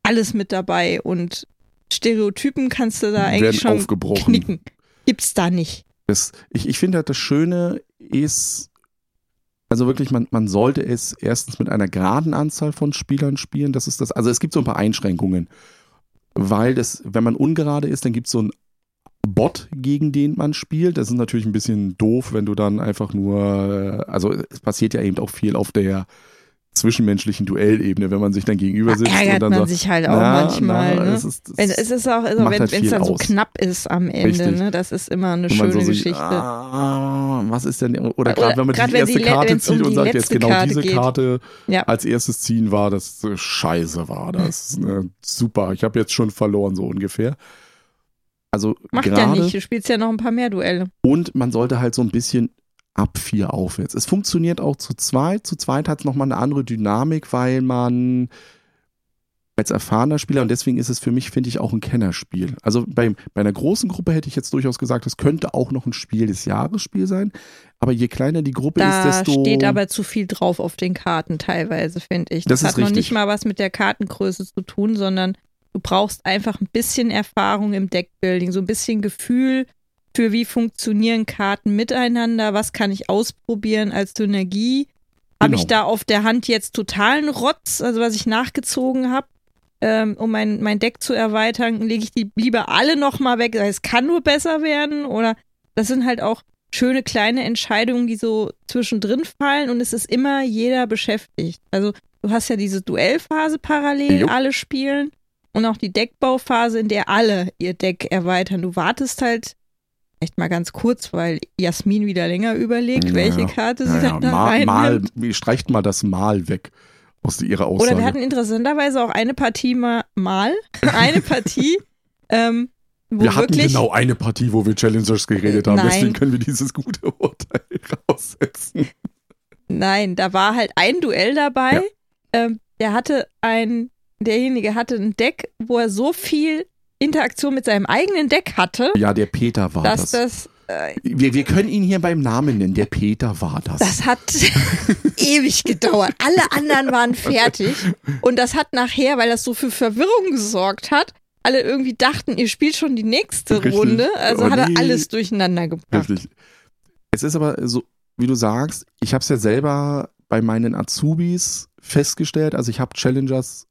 alles mit dabei und Stereotypen kannst du da eigentlich schon aufgebrochen. knicken. Gibt's da nicht. Das, ich ich finde, halt, das Schöne ist, also wirklich, man, man sollte es erstens mit einer geraden Anzahl von Spielern spielen. Das ist das, also es gibt so ein paar Einschränkungen. Weil das, wenn man ungerade ist, dann gibt es so ein Bot, gegen den man spielt. Das ist natürlich ein bisschen doof, wenn du dann einfach nur, also es passiert ja eben auch viel auf der zwischenmenschlichen Duellebene, wenn man sich dann gegenüber sitzt. Da ärgert und dann man sagt, sich halt auch na, manchmal. Na, ne? es, ist, es, es, ist auch, also, wenn halt es dann aus. so knapp ist am Ende, ne? das ist immer eine schöne so Geschichte. Sich, ah, was ist denn, oder gerade wenn man die erste Karte zieht um und sagt, jetzt genau Karte diese geht. Karte ja. als erstes ziehen war, das scheiße war das. Ne? Super, ich habe jetzt schon verloren, so ungefähr. Also Macht grade, ja nicht, du spielst ja noch ein paar mehr Duelle. Und man sollte halt so ein bisschen ab vier aufwärts. Es funktioniert auch zu zweit. Zu zweit hat es nochmal eine andere Dynamik, weil man als erfahrener Spieler und deswegen ist es für mich, finde ich, auch ein Kennerspiel. Also bei, bei einer großen Gruppe hätte ich jetzt durchaus gesagt, es könnte auch noch ein Spiel des Jahresspiel sein. Aber je kleiner die Gruppe da ist, desto. Da steht aber zu viel drauf auf den Karten teilweise, finde ich. Das, das hat noch nicht mal was mit der Kartengröße zu tun, sondern du brauchst einfach ein bisschen Erfahrung im Deckbuilding, so ein bisschen Gefühl für wie funktionieren Karten miteinander, was kann ich ausprobieren als Synergie. Habe ich genau. da auf der Hand jetzt totalen Rotz, also was ich nachgezogen habe, ähm, um mein, mein Deck zu erweitern, lege ich die lieber alle nochmal weg. Es kann nur besser werden oder das sind halt auch schöne kleine Entscheidungen, die so zwischendrin fallen und es ist immer jeder beschäftigt. Also du hast ja diese Duellphase parallel, jo. alle spielen und auch die Deckbauphase, in der alle ihr Deck erweitern. Du wartest halt Echt mal ganz kurz, weil Jasmin wieder länger überlegt, ja, welche Karte sie ja, dann da mal, mal, Streicht mal das Mal weg aus ihrer Aussage. Oder wir hatten interessanterweise auch eine Partie mal, mal eine Partie, ähm, wo wir hatten wirklich, genau eine Partie, wo wir Challengers geredet haben. Nein. Deswegen können wir dieses gute Urteil raussetzen. Nein, da war halt ein Duell dabei. Ja. Ähm, der hatte ein, derjenige hatte ein Deck, wo er so viel Interaktion mit seinem eigenen Deck hatte. Ja, der Peter war dass das. das äh, wir, wir können ihn hier beim Namen nennen. Der Peter war das. Das hat ewig gedauert. Alle anderen waren fertig. Und das hat nachher, weil das so für Verwirrung gesorgt hat, alle irgendwie dachten, ihr spielt schon die nächste Richtig. Runde. Also oh, hat er nee. alles durcheinander gebracht. Richtig. Es ist aber so, wie du sagst, ich habe es ja selber bei meinen Azubis festgestellt. Also ich habe Challengers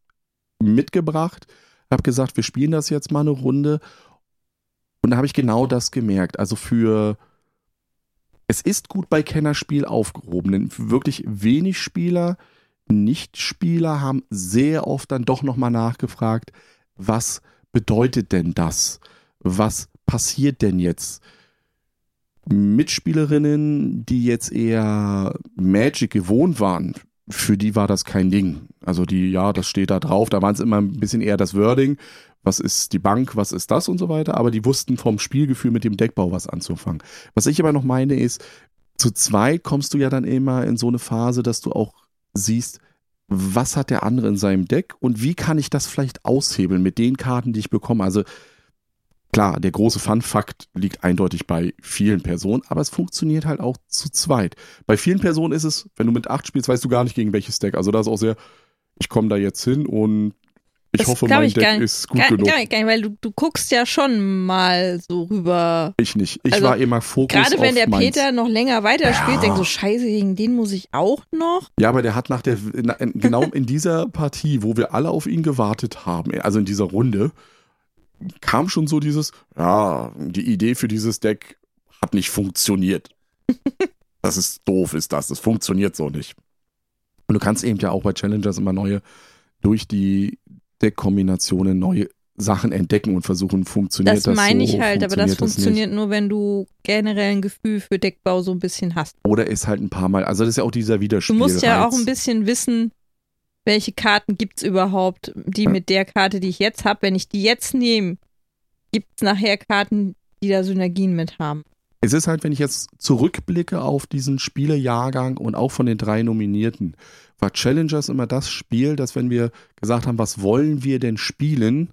mitgebracht habe gesagt, wir spielen das jetzt mal eine Runde. Und da habe ich genau das gemerkt. Also für es ist gut bei Kennerspiel aufgehoben, denn wirklich wenig Spieler, Nicht-Spieler haben sehr oft dann doch nochmal nachgefragt, was bedeutet denn das? Was passiert denn jetzt? Mitspielerinnen, die jetzt eher Magic gewohnt waren, für die war das kein Ding. Also die, ja, das steht da drauf, da waren es immer ein bisschen eher das Wording, was ist die Bank, was ist das und so weiter, aber die wussten vom Spielgefühl mit dem Deckbau was anzufangen. Was ich aber noch meine ist, zu zweit kommst du ja dann immer in so eine Phase, dass du auch siehst, was hat der andere in seinem Deck und wie kann ich das vielleicht aushebeln mit den Karten, die ich bekomme. Also Klar, der große Fun-Fakt liegt eindeutig bei vielen Personen, aber es funktioniert halt auch zu zweit. Bei vielen Personen ist es, wenn du mit acht spielst, weißt du gar nicht gegen welches Deck. Also da ist auch sehr, ich komme da jetzt hin und ich das hoffe, mein ich Deck ist gut gar, genug. Gar nicht, gar nicht, weil du, du guckst ja schon mal so rüber. Ich nicht. Ich also, war immer Fokus Gerade wenn der meins. Peter noch länger weiterspielt, ja. denkst du, scheiße, gegen den muss ich auch noch. Ja, aber der hat nach der, genau in dieser Partie, wo wir alle auf ihn gewartet haben, also in dieser Runde, kam schon so dieses, ja, die Idee für dieses Deck hat nicht funktioniert. das ist doof, ist das. Das funktioniert so nicht. Und du kannst eben ja auch bei Challengers immer neue, durch die Deckkombinationen neue Sachen entdecken und versuchen, funktioniert das, das meine so, ich halt, aber das funktioniert funktioniert nur, wenn du generell ein Gefühl für Deckbau so ein bisschen hast. Oder ist halt ein paar Mal, also das ist ja auch dieser Du Widerspiel. musst ja auch ein bisschen wissen, welche Karten gibt es überhaupt, die mit der Karte, die ich jetzt habe, wenn ich die jetzt nehme, gibt es nachher Karten, die da Synergien mit haben. Es ist halt, wenn ich jetzt zurückblicke auf diesen Spielejahrgang und auch von den drei Nominierten, war Challengers immer das Spiel, dass wenn wir gesagt haben, was wollen wir denn spielen,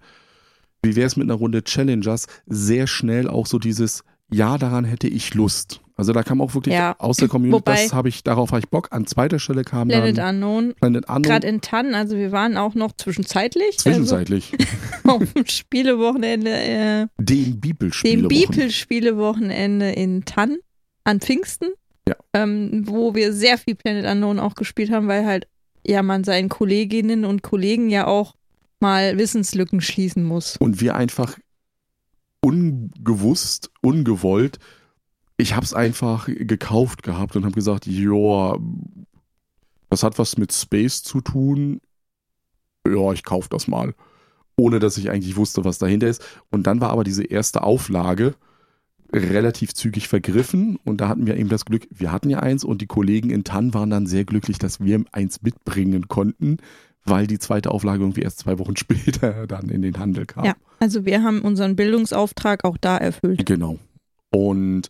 wie wäre es mit einer Runde Challengers, sehr schnell auch so dieses, ja, daran hätte ich Lust. Also da kam auch wirklich Ja. aus der Community, Wobei- das habe ich, darauf habe ich Bock. An zweiter Stelle kam Planet dann Unknown, Planet Unknown. gerade in Tann, also wir waren auch noch zwischenzeitlich, Zwischenzeitlich. also auf dem Spielewochenende, äh, dem Bibelspiel. dem Bibelspielewochenende in Tann an Pfingsten, Ja. ähm, wo wir sehr viel Planet Unknown auch gespielt haben, weil halt ja man seinen Kolleginnen und Kollegen ja auch mal Wissenslücken schließen muss. und wir einfach ungewusst, ungewollt, ich habe es einfach gekauft gehabt und habe gesagt, joa, das hat was mit Space zu tun. Ja, ich kauf das mal. Ohne dass ich eigentlich wusste, was dahinter ist. Und dann war aber diese erste Auflage relativ zügig vergriffen und da hatten wir eben das Glück, wir hatten ja eins und die Kollegen in Tann waren dann sehr glücklich, dass wir eins mitbringen konnten, weil die zweite Auflage irgendwie erst zwei Wochen später dann in den Handel kam. Ja, also wir haben unseren Bildungsauftrag auch da erfüllt. Genau. Und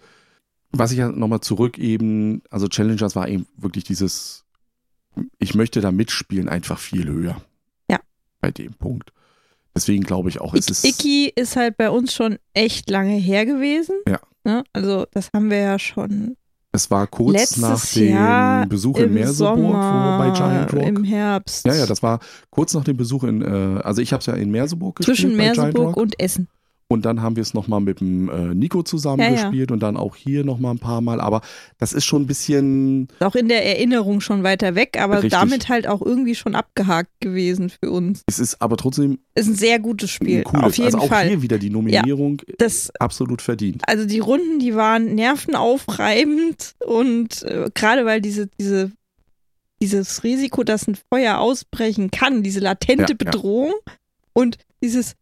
was ich ja nochmal zurück eben, also Challengers war eben wirklich dieses, ich möchte da mitspielen, einfach viel höher. Ja. Bei dem Punkt. Deswegen glaube ich auch, es ist. Iki ist halt bei uns schon echt lange her gewesen. Ja. Ne? Also das haben wir ja schon Es war kurz letztes nach dem Jahr Besuch in Merseburg Sommer, bei Giant Rock. im Herbst. ja, ja, das war kurz nach dem Besuch in, äh, also ich habe es ja in Merseburg gespielt. zwischen bei Giant Merseburg und Essen. Und dann haben wir es nochmal mit dem äh, Nico zusammen Ja, ja. und dann auch hier nochmal ein paar Mal. Aber das ist schon ein bisschen, auch in der Erinnerung schon weiter weg, aber Richtig. damit halt auch irgendwie schon abgehakt gewesen für uns. es ist aber trotzdem Ist ein sehr gutes Spiel, cooles. auf jeden also auch Fall. hier wieder die Nominierung Das, absolut verdient. also die Runden, die waren nervenaufreibend und äh, gerade weil diese, diese, dieses Risiko, dass ein Feuer ausbrechen kann, diese latente Ja, ja. Bedrohung und dieses,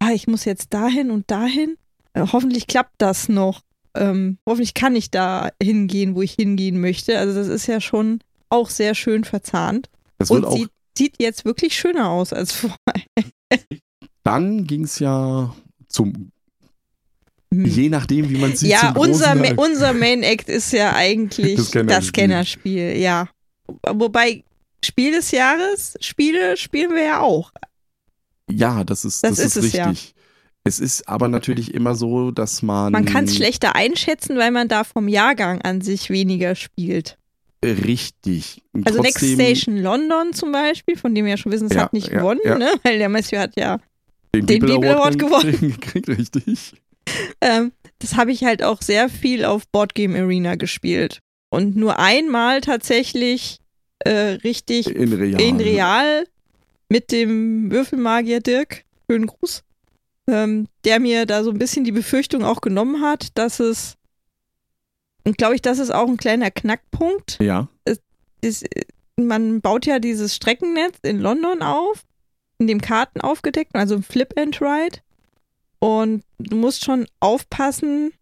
ah, ich muss jetzt dahin und dahin, äh, hoffentlich klappt das noch. Ähm, hoffentlich kann ich da hingehen, wo ich hingehen möchte. Also das ist ja schon auch sehr schön verzahnt. Das Und sieht, sieht jetzt wirklich schöner aus als vorher. dann ging es ja zum, Hm. je nachdem, wie man sieht, Ja, unser, Ma unser Main Act ist ja eigentlich Das das Kennerspiel. Kennerspiel. ja. Wobei Spiel des Jahres, Spiele spielen wir ja auch. Ja, das ist, Das das, ist ist, es ja. richtig. Es ist aber natürlich immer so, dass man. Man kann es schlechter einschätzen, weil man da vom Jahrgang an sich weniger spielt. Richtig. Und Also Next trotzdem Station London zum Beispiel, von dem wir ja schon wissen, es Ja, hat nicht ja, gewonnen, ja. ne? weil der Matthew hat ja, den, den Bibel Bibel Award gekriegt, gekriegt, richtig. ähm, das habe ich halt auch sehr viel auf Boardgame Arena gespielt. Und nur einmal tatsächlich äh, richtig In Real. in Real mit dem Würfelmagier Dirk, schönen Gruß, ähm, der mir da so ein bisschen die Befürchtung auch genommen hat, dass es, und glaube ich, das ist auch ein kleiner Knackpunkt. Ja. Ist, man baut ja dieses Streckennetz in London auf, in dem Karten aufgedeckt, also im Flip and Ride. Und du musst schon aufpassen,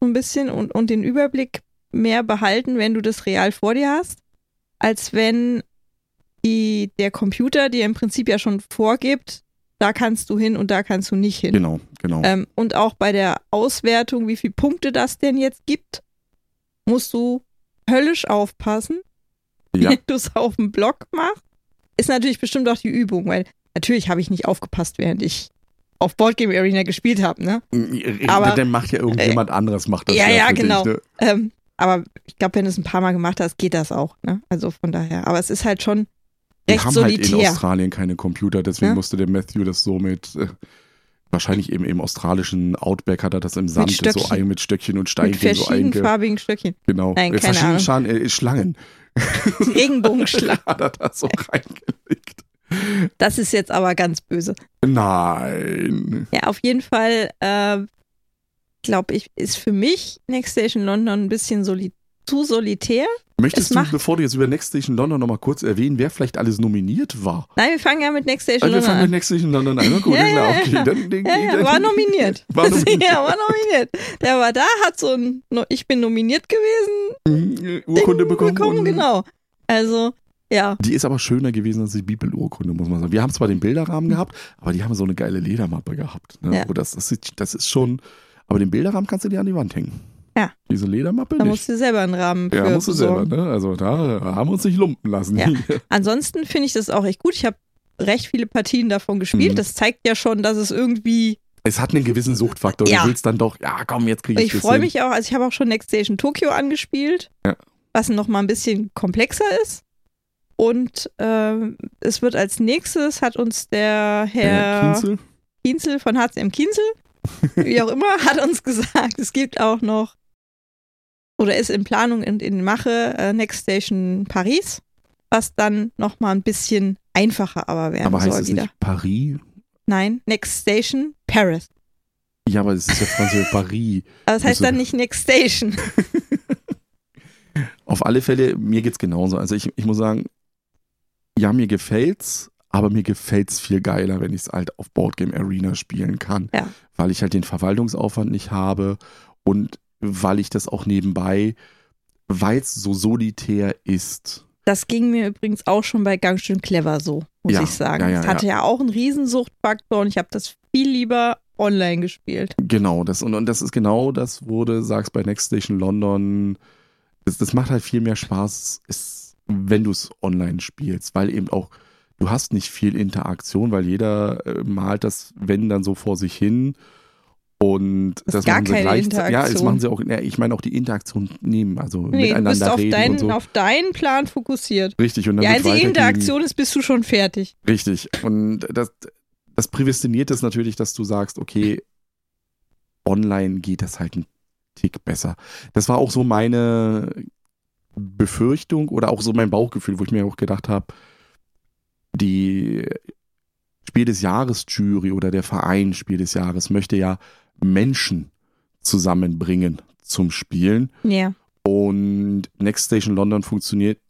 so ein bisschen und, und den Überblick mehr behalten, wenn du das real vor dir hast, als wenn die, der Computer dir im Prinzip ja schon vorgibt, da kannst du hin und da kannst du nicht hin. Genau, genau. Ähm, und auch bei der Auswertung, wie viele Punkte das denn jetzt gibt, musst du höllisch aufpassen, ja. wenn du es auf dem Block machst. Ist natürlich bestimmt auch die Übung, weil natürlich habe ich nicht aufgepasst, während ich auf Boardgame Arena gespielt habe, ne? Aber- dann macht ja irgendjemand anderes, macht das Ja, ja, ja, genau. Dich, ne? Ähm, aber ich glaube, wenn du es ein paar Mal gemacht hast, geht das auch, ne? Also von daher. Aber es ist halt schon Die recht haben halt in solitär. Australien keine Computer, deswegen Ja. musste der Matthew das so mit, äh, wahrscheinlich eben im australischen Outback hat er das im Sand so ein mit Stöckchen und mit Steinchen so einge... verschiedenfarbigen Stöckchen. Genau. Nein, keine verschiedene. Schalen, äh, Schlangen. Regenbogenschlag. hat er da so reingelegt. Das ist jetzt aber ganz böse. Nein. Ja, auf jeden Fall, äh, glaube ich, ist für mich Next Station London ein bisschen zu solitär. Möchtest Es du, bevor du jetzt über Next Station London nochmal kurz erwähnen, wer vielleicht alles nominiert war? Nein, wir fangen ja mit Next Station Also wir London fangen an. mit Next Station London an. Gut, Ja, ja, okay. ja. Dann, dann, Ja, ja, war nominiert. War nominiert. ja, war nominiert. Der war da, hat so ein, ich bin nominiert gewesen, Mhm, Urkunde bekommen. und- genau. Also, ja. Die ist aber schöner gewesen als die Bibelurkunde, muss man sagen. Wir haben zwar den Bilderrahmen gehabt, aber die haben so eine geile Ledermappe gehabt. Ne? Ja. Das, das, ist, das ist schon. Aber den Bilderrahmen kannst du dir an die Wand hängen. Ja. Diese Ledermappe Da nicht. musst du selber einen Rahmen für ja, musst du selber, ne? Also da haben wir uns nicht lumpen lassen. Ja. Ansonsten finde ich das auch echt gut. Ich habe recht viele Partien davon gespielt. Mhm. Das zeigt ja schon, dass es irgendwie. Es hat einen gewissen Suchtfaktor. Ja. Du willst dann doch, ja komm, jetzt kriege ich Ich freue mich auch. Also ich habe auch schon Next Station Tokyo angespielt, Ja. was noch mal ein bisschen komplexer ist. Und ähm, es wird als nächstes hat uns der Äh, Herr Kienzel? Kienzel von HCM Kienzel, wie auch immer, hat uns gesagt, es gibt auch noch oder ist in Planung und in Mache äh, Next Station Paris, was dann noch mal ein bisschen einfacher aber werden Aber heißt soll es wieder. nicht Paris? Nein, Next Station Paris. Ja, aber es ist ja Französisch Paris. Aber das heißt Also- dann nicht Next Station. Auf alle Fälle, mir geht's genauso. Also ich, ich muss sagen, ja, mir gefällt's, aber mir gefällt's viel geiler, wenn ich es halt auf Boardgame Arena spielen kann. Ja. Weil ich halt den Verwaltungsaufwand nicht habe und weil ich das auch nebenbei, weil es so solitär ist. Das ging mir übrigens auch schon bei ganz schön clever so, muss Ja, ich sagen. ja, ja, Es hatte ja. auch einen Riesensuchtfaktor und ich habe das viel lieber online gespielt. Genau, das, und, und das ist genau das, wo du sagst bei Next Station London, das, das macht halt viel mehr Spaß, ist, wenn du es online spielst, weil eben auch, du hast nicht viel Interaktion, weil jeder äh, malt das, wenn dann so vor sich hin. Und ist das gar machen sie keine gleich. Ja, das machen sie auch, ja, ich meine auch die Interaktion nehmen, also Nee, du bist miteinander auf reden deinen, und so. auf deinen Plan fokussiert. Richtig, und dann Die wird einzige. Interaktion ist, bist du schon fertig. Richtig. Und das, das prädestiniert es natürlich, dass du sagst, okay, online geht das halt ein Tick besser. Das war auch so meine Befürchtung oder auch so mein Bauchgefühl, wo ich mir auch gedacht habe, die Spiel des Jahres Jury oder der Verein Spiel des Jahres möchte ja Menschen zusammenbringen zum Spielen. Ja. Und Next Station London funktioniert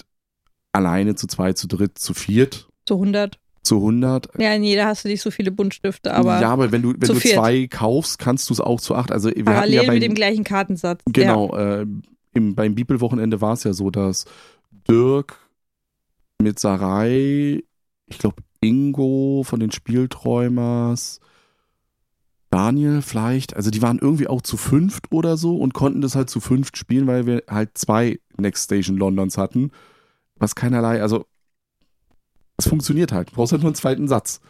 alleine zu zweit, zu dritt, zu viert, Zu 100. zu 100. Ja, in jeder hast du nicht so viele Buntstifte, aber ja, aber wenn du, wenn du viert. zwei kaufst, kannst du es auch zu acht. Also wir parallel ja beim, mit dem gleichen Kartensatz. genau, äh, im, beim Bibelwochenende war es ja so, dass Dirk mit Sarai, ich glaube Ingo von den Spielträumers, Daniel vielleicht, also die waren irgendwie auch zu fünft oder so und konnten das halt zu fünft spielen, weil wir halt zwei Next Station Londons hatten, was keinerlei, also es funktioniert halt. Du brauchst halt nur einen zweiten Satz.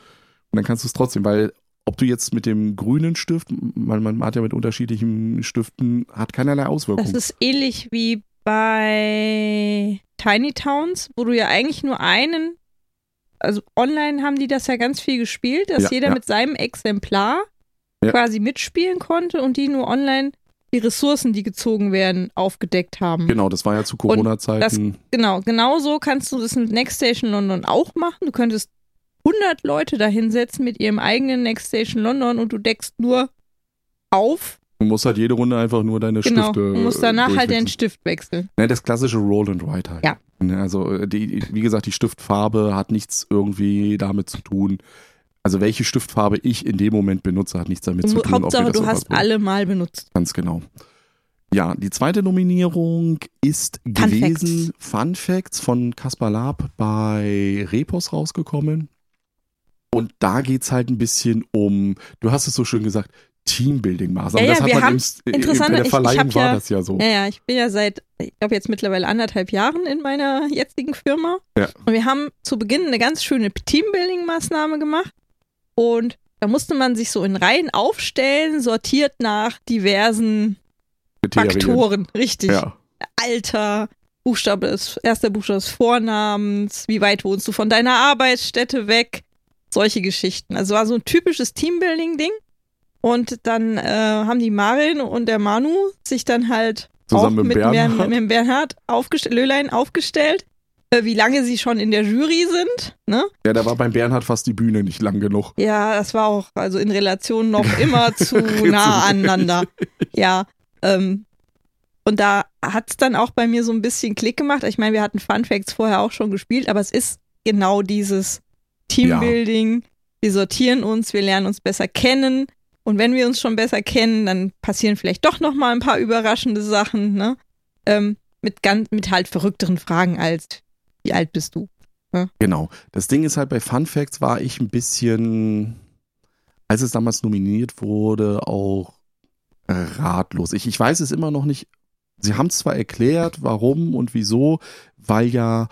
Und dann kannst du es trotzdem, weil ob du jetzt mit dem grünen Stift, man, man hat ja mit unterschiedlichen Stiften, hat keinerlei. Auswirkungen. Das ist ähnlich wie bei Tiny Towns, wo du ja eigentlich nur einen, also online haben die das ja ganz viel gespielt, dass Ja, jeder ja. mit seinem Exemplar Ja. quasi mitspielen konnte und die nur online die Ressourcen, die gezogen werden, aufgedeckt haben. Genau, das war ja zu Corona-Zeiten. Genau, genauso kannst du das mit Next Station London auch machen. Du könntest 100 Leute da hinsetzen mit ihrem eigenen Next Station London und du deckst nur auf. Du musst halt jede Runde einfach nur deine Genau, Stifte. und musst danach halt durchwechseln. Stift wechseln. Ne, das klassische Roll and Write halt. Ja. Ne, Also, äh, die, wie gesagt, die Stiftfarbe hat nichts irgendwie damit zu tun. Also, welche Stiftfarbe ich in dem Moment benutze, hat nichts damit zu tun. Hauptsache, du hast bringt. alle mal benutzt. Ganz genau. Ja, die zweite Nominierung ist gewesen Fun Facts von Kaspar Laab bei Repos rausgekommen. Und da geht's halt ein bisschen um, du hast es so schön gesagt, Teambuilding-Maßnahmen. Ja, ja, das hat man haben- im, interessant, bei der ich- ich Verleihung hab war ja- das ja so. Ja, ja, ich bin ja seit, ich glaube jetzt mittlerweile anderthalb Jahren in meiner jetzigen Firma. Ja. Und wir haben zu Beginn eine ganz schöne Teambuilding-Maßnahme gemacht. Und da musste man sich so in Reihen aufstellen, sortiert nach diversen Kriterien. Faktoren. Richtig. Ja. Alter, Buchstabe des, erster Buchstabe des Vornamens, wie weit wohnst du von deiner Arbeitsstätte weg, solche Geschichten. Also war so ein typisches Teambuilding-Ding. Und dann äh, haben die Marin und der Manu sich dann halt Zusammen auch mit mit, Bernhard. Bern- mit Bernhard aufgestell, Löhlein aufgestellt, wie lange sie schon in der Jury sind. Ne? ja, da war beim Bernhard fast die Bühne nicht lang genug. Ja, das war auch also in Relation noch immer zu nah aneinander. Ja, ähm, Und da hat es dann auch bei mir so ein bisschen Klick gemacht. Ich meine, wir hatten Fun Facts vorher auch schon gespielt, aber es ist genau dieses Teambuilding. Ja. Wir sortieren uns, wir lernen uns besser kennen. Und wenn wir uns schon besser kennen, dann passieren vielleicht doch noch mal ein paar überraschende Sachen, ne? Ähm, mit ganz, mit halt verrückteren Fragen als wie alt bist du? Ja? Genau. Das Ding ist halt bei Fun Facts war ich ein bisschen, als es damals nominiert wurde, auch ratlos. Ich, ich weiß es immer noch nicht. Sie haben es zwar erklärt, warum und wieso, weil ja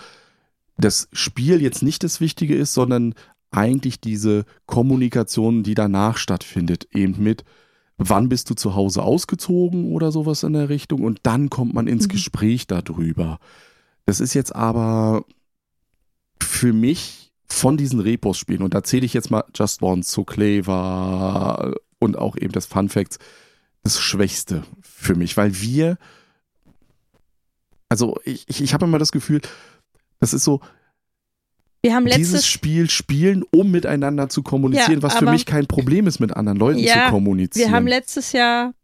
das Spiel jetzt nicht das Wichtige ist, sondern eigentlich diese Kommunikation, die danach stattfindet, eben mit, wann bist du zu Hause ausgezogen oder sowas in der Richtung und dann kommt man ins mhm. Gespräch darüber. Das ist jetzt aber für mich von diesen Repos-Spielen, und da zähle ich jetzt mal Just One, So Clever und auch eben das Fun Facts, das Schwächste für mich, weil wir, also ich, ich, ich habe immer das Gefühl, das ist so, wir haben dieses Spiel spielen, um miteinander zu kommunizieren, ja, was für mich kein Problem ist, mit anderen Leuten ja, zu kommunizieren. Wir haben letztes Jahr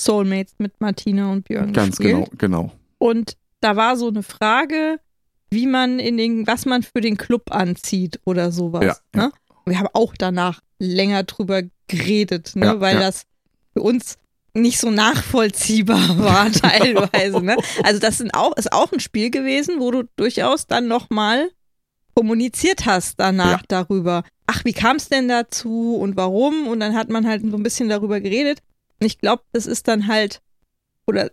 Soulmates mit Martina und Björn Ganz gespielt. genau, genau. Und da war so eine Frage, wie man in den, was man für den Club anzieht oder sowas. Ja, ne? Wir haben auch danach länger drüber geredet, ne? weil das für uns nicht so nachvollziehbar war teilweise. Ne? Also das sind auch, ist auch ein Spiel gewesen, wo du durchaus dann nochmal kommuniziert hast danach ja. darüber. Ach, wie kam es denn dazu und warum? Und dann hat man halt so ein bisschen darüber geredet. Und ich glaube, das ist dann halt, oder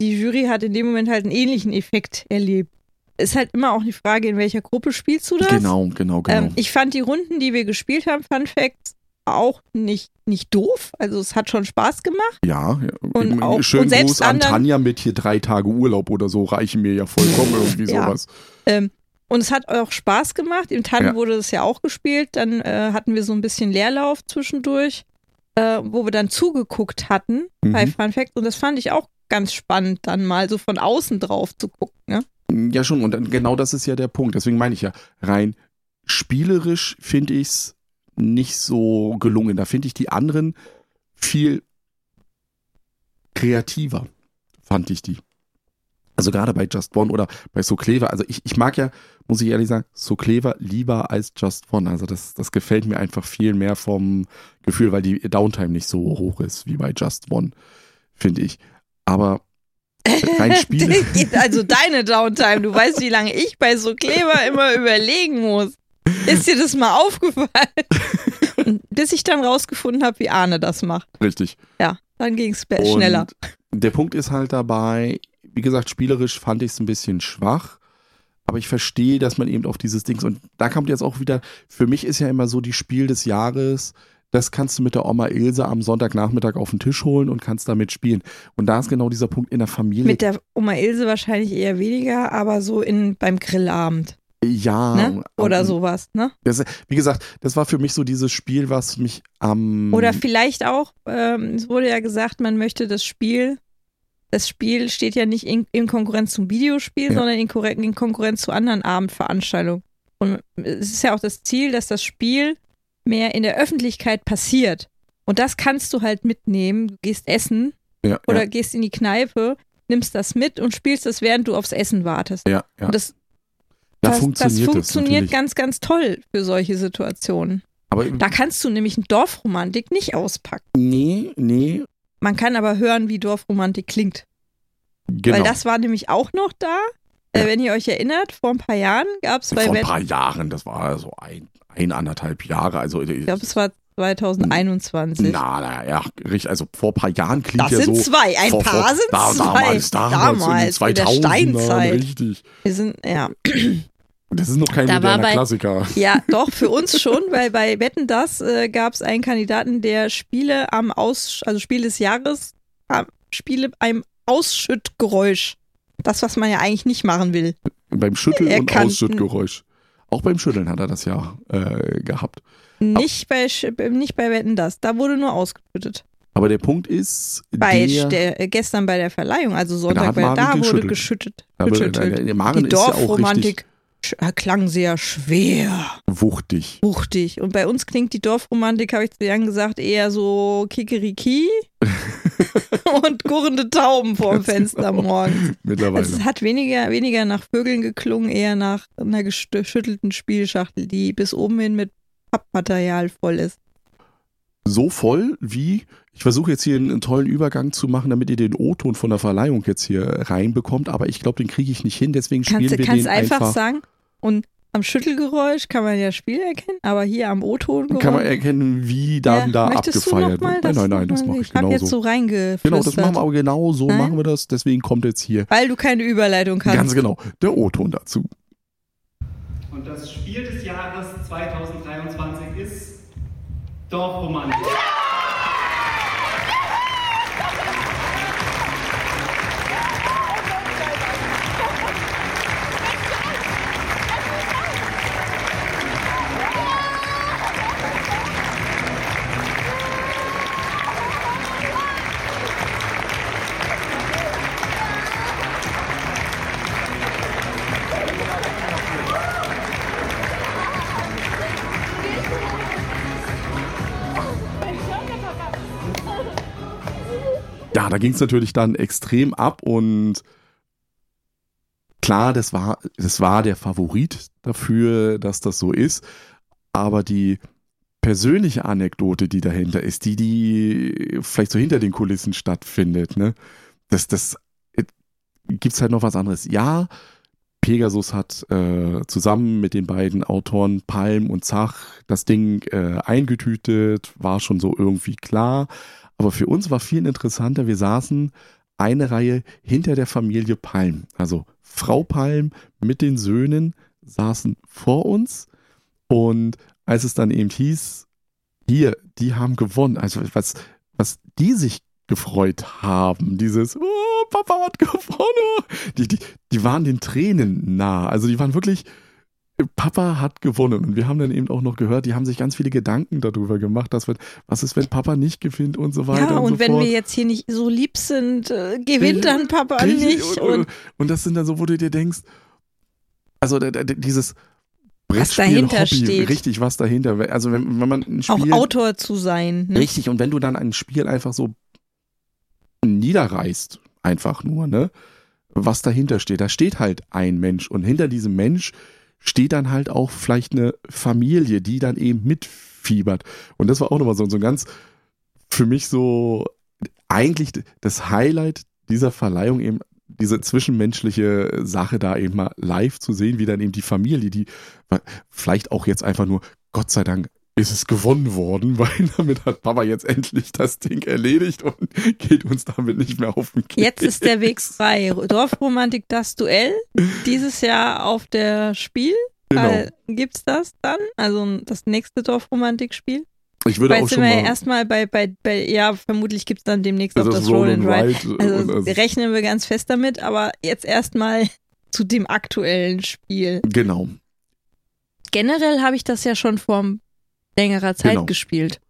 die Jury hat in dem Moment halt einen ähnlichen Effekt erlebt. Ist halt immer auch die Frage, in welcher Gruppe spielst du das? Genau, genau, genau. Ähm, ich fand die Runden, die wir gespielt haben, Fun Facts, auch nicht, nicht doof. Also es hat schon Spaß gemacht. Ja, und auch, schön und selbst Gruß an Tanja mit hier drei Tage Urlaub oder so reichen mir ja vollkommen irgendwie ja. sowas. Ähm, und es hat auch Spaß gemacht. Im Tannen ja. wurde das ja auch gespielt. Dann äh, hatten wir so ein bisschen Leerlauf zwischendurch, äh, wo wir dann zugeguckt hatten mhm. bei Fun Fact. Und das fand ich auch ganz spannend, dann mal so von außen drauf zu gucken. Ne? Ja, schon. Und genau das ist ja der Punkt. Deswegen meine ich ja, rein spielerisch finde ich es nicht so gelungen. Da finde ich die anderen viel kreativer, fand ich die. Also gerade bei Just One oder bei So Clever. Also ich, ich mag ja, muss ich ehrlich sagen, So Clever lieber als Just One. Also das, das gefällt mir einfach viel mehr vom Gefühl, weil die Downtime nicht so hoch ist wie bei Just One, finde ich. Aber rein Spiele. also deine Downtime, du weißt, wie lange ich bei So Clever immer überlegen muss. Ist dir das mal aufgefallen? bis ich dann rausgefunden habe, wie Arne das macht. Richtig. Ja, dann ging es schneller. Der Punkt ist halt dabei, wie gesagt, spielerisch fand ich es ein bisschen schwach. Aber ich verstehe, dass man eben auf dieses Ding und da kommt jetzt auch wieder, für mich ist ja immer so die Spiel des Jahres, das kannst du mit der Oma Ilse am Sonntagnachmittag auf den Tisch holen und kannst damit spielen. Und da ist genau dieser Punkt in der Familie. Mit der Oma Ilse wahrscheinlich eher weniger, aber so in, beim Grillabend. Ja. Ne? Oder um, sowas, ne? Das, wie gesagt, das war für mich so dieses Spiel, was mich am. Oder vielleicht auch, ähm, es wurde ja gesagt, man möchte das Spiel das Spiel steht ja nicht in, in Konkurrenz zum Videospiel, ja. sondern in, in, Konkurrenz zu anderen Abendveranstaltungen. Und es ist ja auch das Ziel, dass das Spiel mehr in der Öffentlichkeit passiert. Und das kannst du halt mitnehmen. Du gehst essen ja, oder ja. gehst in die Kneipe, nimmst das mit und spielst das, während du aufs Essen wartest. Ja, ja. Und das, da das funktioniert, das funktioniert das ganz, ganz toll für solche Situationen. Aber da kannst du nämlich eine Dorfromantik nicht auspacken. Nee, nee. Man kann aber hören, wie Dorfromantik klingt. Genau. Weil das war nämlich auch noch da. Äh, ja. wenn ihr euch erinnert, vor ein paar Jahren gab es bei Vor ein paar Jahren, das war so ein, ein anderthalb Jahre. Also, ich glaube, es war 2021. Na, na, ja, richtig. Also vor ein paar Jahren klingt das ja so. Das sind zwei. Ein vor, paar sind da, zwei. Damals, damals, damals in den 2000ern, richtig. Wir sind, ja. Das ist noch kein da moderner bei, Klassiker. Ja, doch, für uns schon, weil bei Wetten das äh, gab es einen Kandidaten, der Spiele am Aus, also Spiel des Jahres, äh, Spiele beim Ausschüttgeräusch. Das, was man ja eigentlich nicht machen will. Beim Schütteln er und kann, Ausschüttgeräusch. Auch beim Schütteln hat er das ja äh, gehabt. Nicht bei, nicht bei Wetten das. Da wurde nur ausgeschüttet. Aber der Punkt ist, bei der, der, äh, gestern bei der Verleihung, also Sonntag, da, bei, da wurde geschüttet. geschüttet. Aber, die Dorfromantik. Sch- klang sehr schwer, Wuchtig. wuchtig. Und bei uns klingt die Dorfromantik, habe ich zu Jan gesagt, eher so Kikeriki und gurrende Tauben vorm Ganz Fenster genau. morgens. Mittlerweile. Es hat weniger, weniger nach Vögeln geklungen, eher nach einer geschüttelten Spielschachtel, die bis oben hin mit Pappmaterial voll ist. so voll wie, ich versuche jetzt hier einen, einen tollen Übergang zu machen, damit ihr den O-Ton von der Verleihung jetzt hier reinbekommt, aber ich glaube, den kriege ich nicht hin, deswegen spielen Kannst du wir kannst den einfach, einfach. sagen. Und am Schüttelgeräusch kann man ja das Spiel erkennen, aber hier am O-Ton kann man erkennen, wie dann da möchtest abgefeiert wird. Nein, nein, nein, das mache ich Ich habe jetzt so reingeflüstert. Genau, das machen wir aber genau so Nein? machen wir das, deswegen kommt jetzt hier Weil du keine Überleitung hast. ganz genau der O-Ton dazu. Und das Spiel des Jahres 2023 ist Dorfromantik. Da ging es natürlich dann extrem ab und klar, das war, das war der Favorit dafür, dass das so ist, aber die persönliche Anekdote, die dahinter ist, die, die vielleicht so hinter den Kulissen stattfindet, ne, das, das äh, gibt's halt noch was anderes. Ja, Pegasus hat äh, zusammen mit den beiden Autoren Palm und Zach das Ding äh, eingetütet, war schon so irgendwie klar. Aber für uns war viel interessanter, wir saßen eine Reihe hinter der Familie Palm. Also Frau Palm mit den Söhnen saßen vor uns. Und als es dann eben hieß, hier, die haben gewonnen, also was, was die sich gefreut haben, dieses, oh, Papa hat gewonnen, die, die, die waren den Tränen nah, also die waren wirklich, Papa hat gewonnen und wir haben dann eben auch noch gehört, die haben sich ganz viele Gedanken darüber gemacht, dass wir, was ist, wenn Papa nicht gewinnt und so weiter ja, und, und so wenn fort. wir jetzt hier nicht so lieb sind, äh, gewinnt dann Papa nicht. Und, Und, und, das sind dann so, wo du dir denkst, also da- da- dieses Was dahinter Brettspiel-Hobby, steht. richtig, was dahinter, also wenn, wenn man ein auch Spiel, Autor zu sein. Ne? richtig, und wenn du dann ein Spiel einfach so niederreißt, einfach nur, ne, was dahinter steht, da steht halt ein Mensch und hinter diesem Mensch steht dann halt auch vielleicht eine Familie, die dann eben mitfiebert. Und das war auch nochmal so, so ein ganz, für mich so, eigentlich das Highlight dieser Verleihung eben diese zwischenmenschliche Sache da eben mal live zu sehen, wie dann eben die Familie, die vielleicht auch jetzt einfach nur, Gott sei Dank, ist es gewonnen worden, weil damit hat Papa jetzt endlich das Ding erledigt und geht uns damit nicht mehr auf den Keks. Jetzt ist der Weg frei. Dorfromantik, das Duell. Dieses Jahr auf der Spiel. Genau. Äh, gibt's das dann? Also das nächste Dorfromantik-Spiel? Ich würde Weil auch jetzt sind schon wir ja mal, erstmal bei, bei, bei, ja, vermutlich gibt's dann demnächst auch das das Roll and Ride. Ride Also und das- rechnen wir ganz fest damit, aber jetzt erstmal zu dem aktuellen Spiel. genau. Generell habe ich das ja schon vor längerer Zeit Genau. gespielt.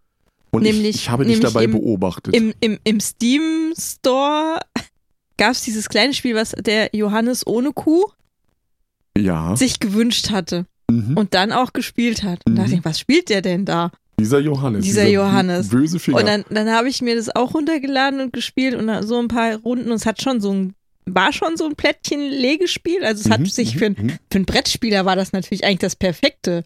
Und Nämlich- ich, ich habe dich dabei im- beobachtet. Im, im, im Steam Store gab's dieses kleine Spiel, was der Johannes ohne Kuh ja. sich gewünscht hatte Mhm. und dann auch gespielt hat. Und Mhm. dachte ich, was spielt der denn da? dieser Johannes. dieser Johannes. Böse Finger. Und dann, dann habe ich mir das auch runtergeladen und gespielt und so ein paar Runden und es hat schon so ein, war schon so ein Plättchen-Legespiel. Also es hat Mhm, sich mhm, für, ein, mhm. für einen Brettspieler war das natürlich eigentlich das perfekte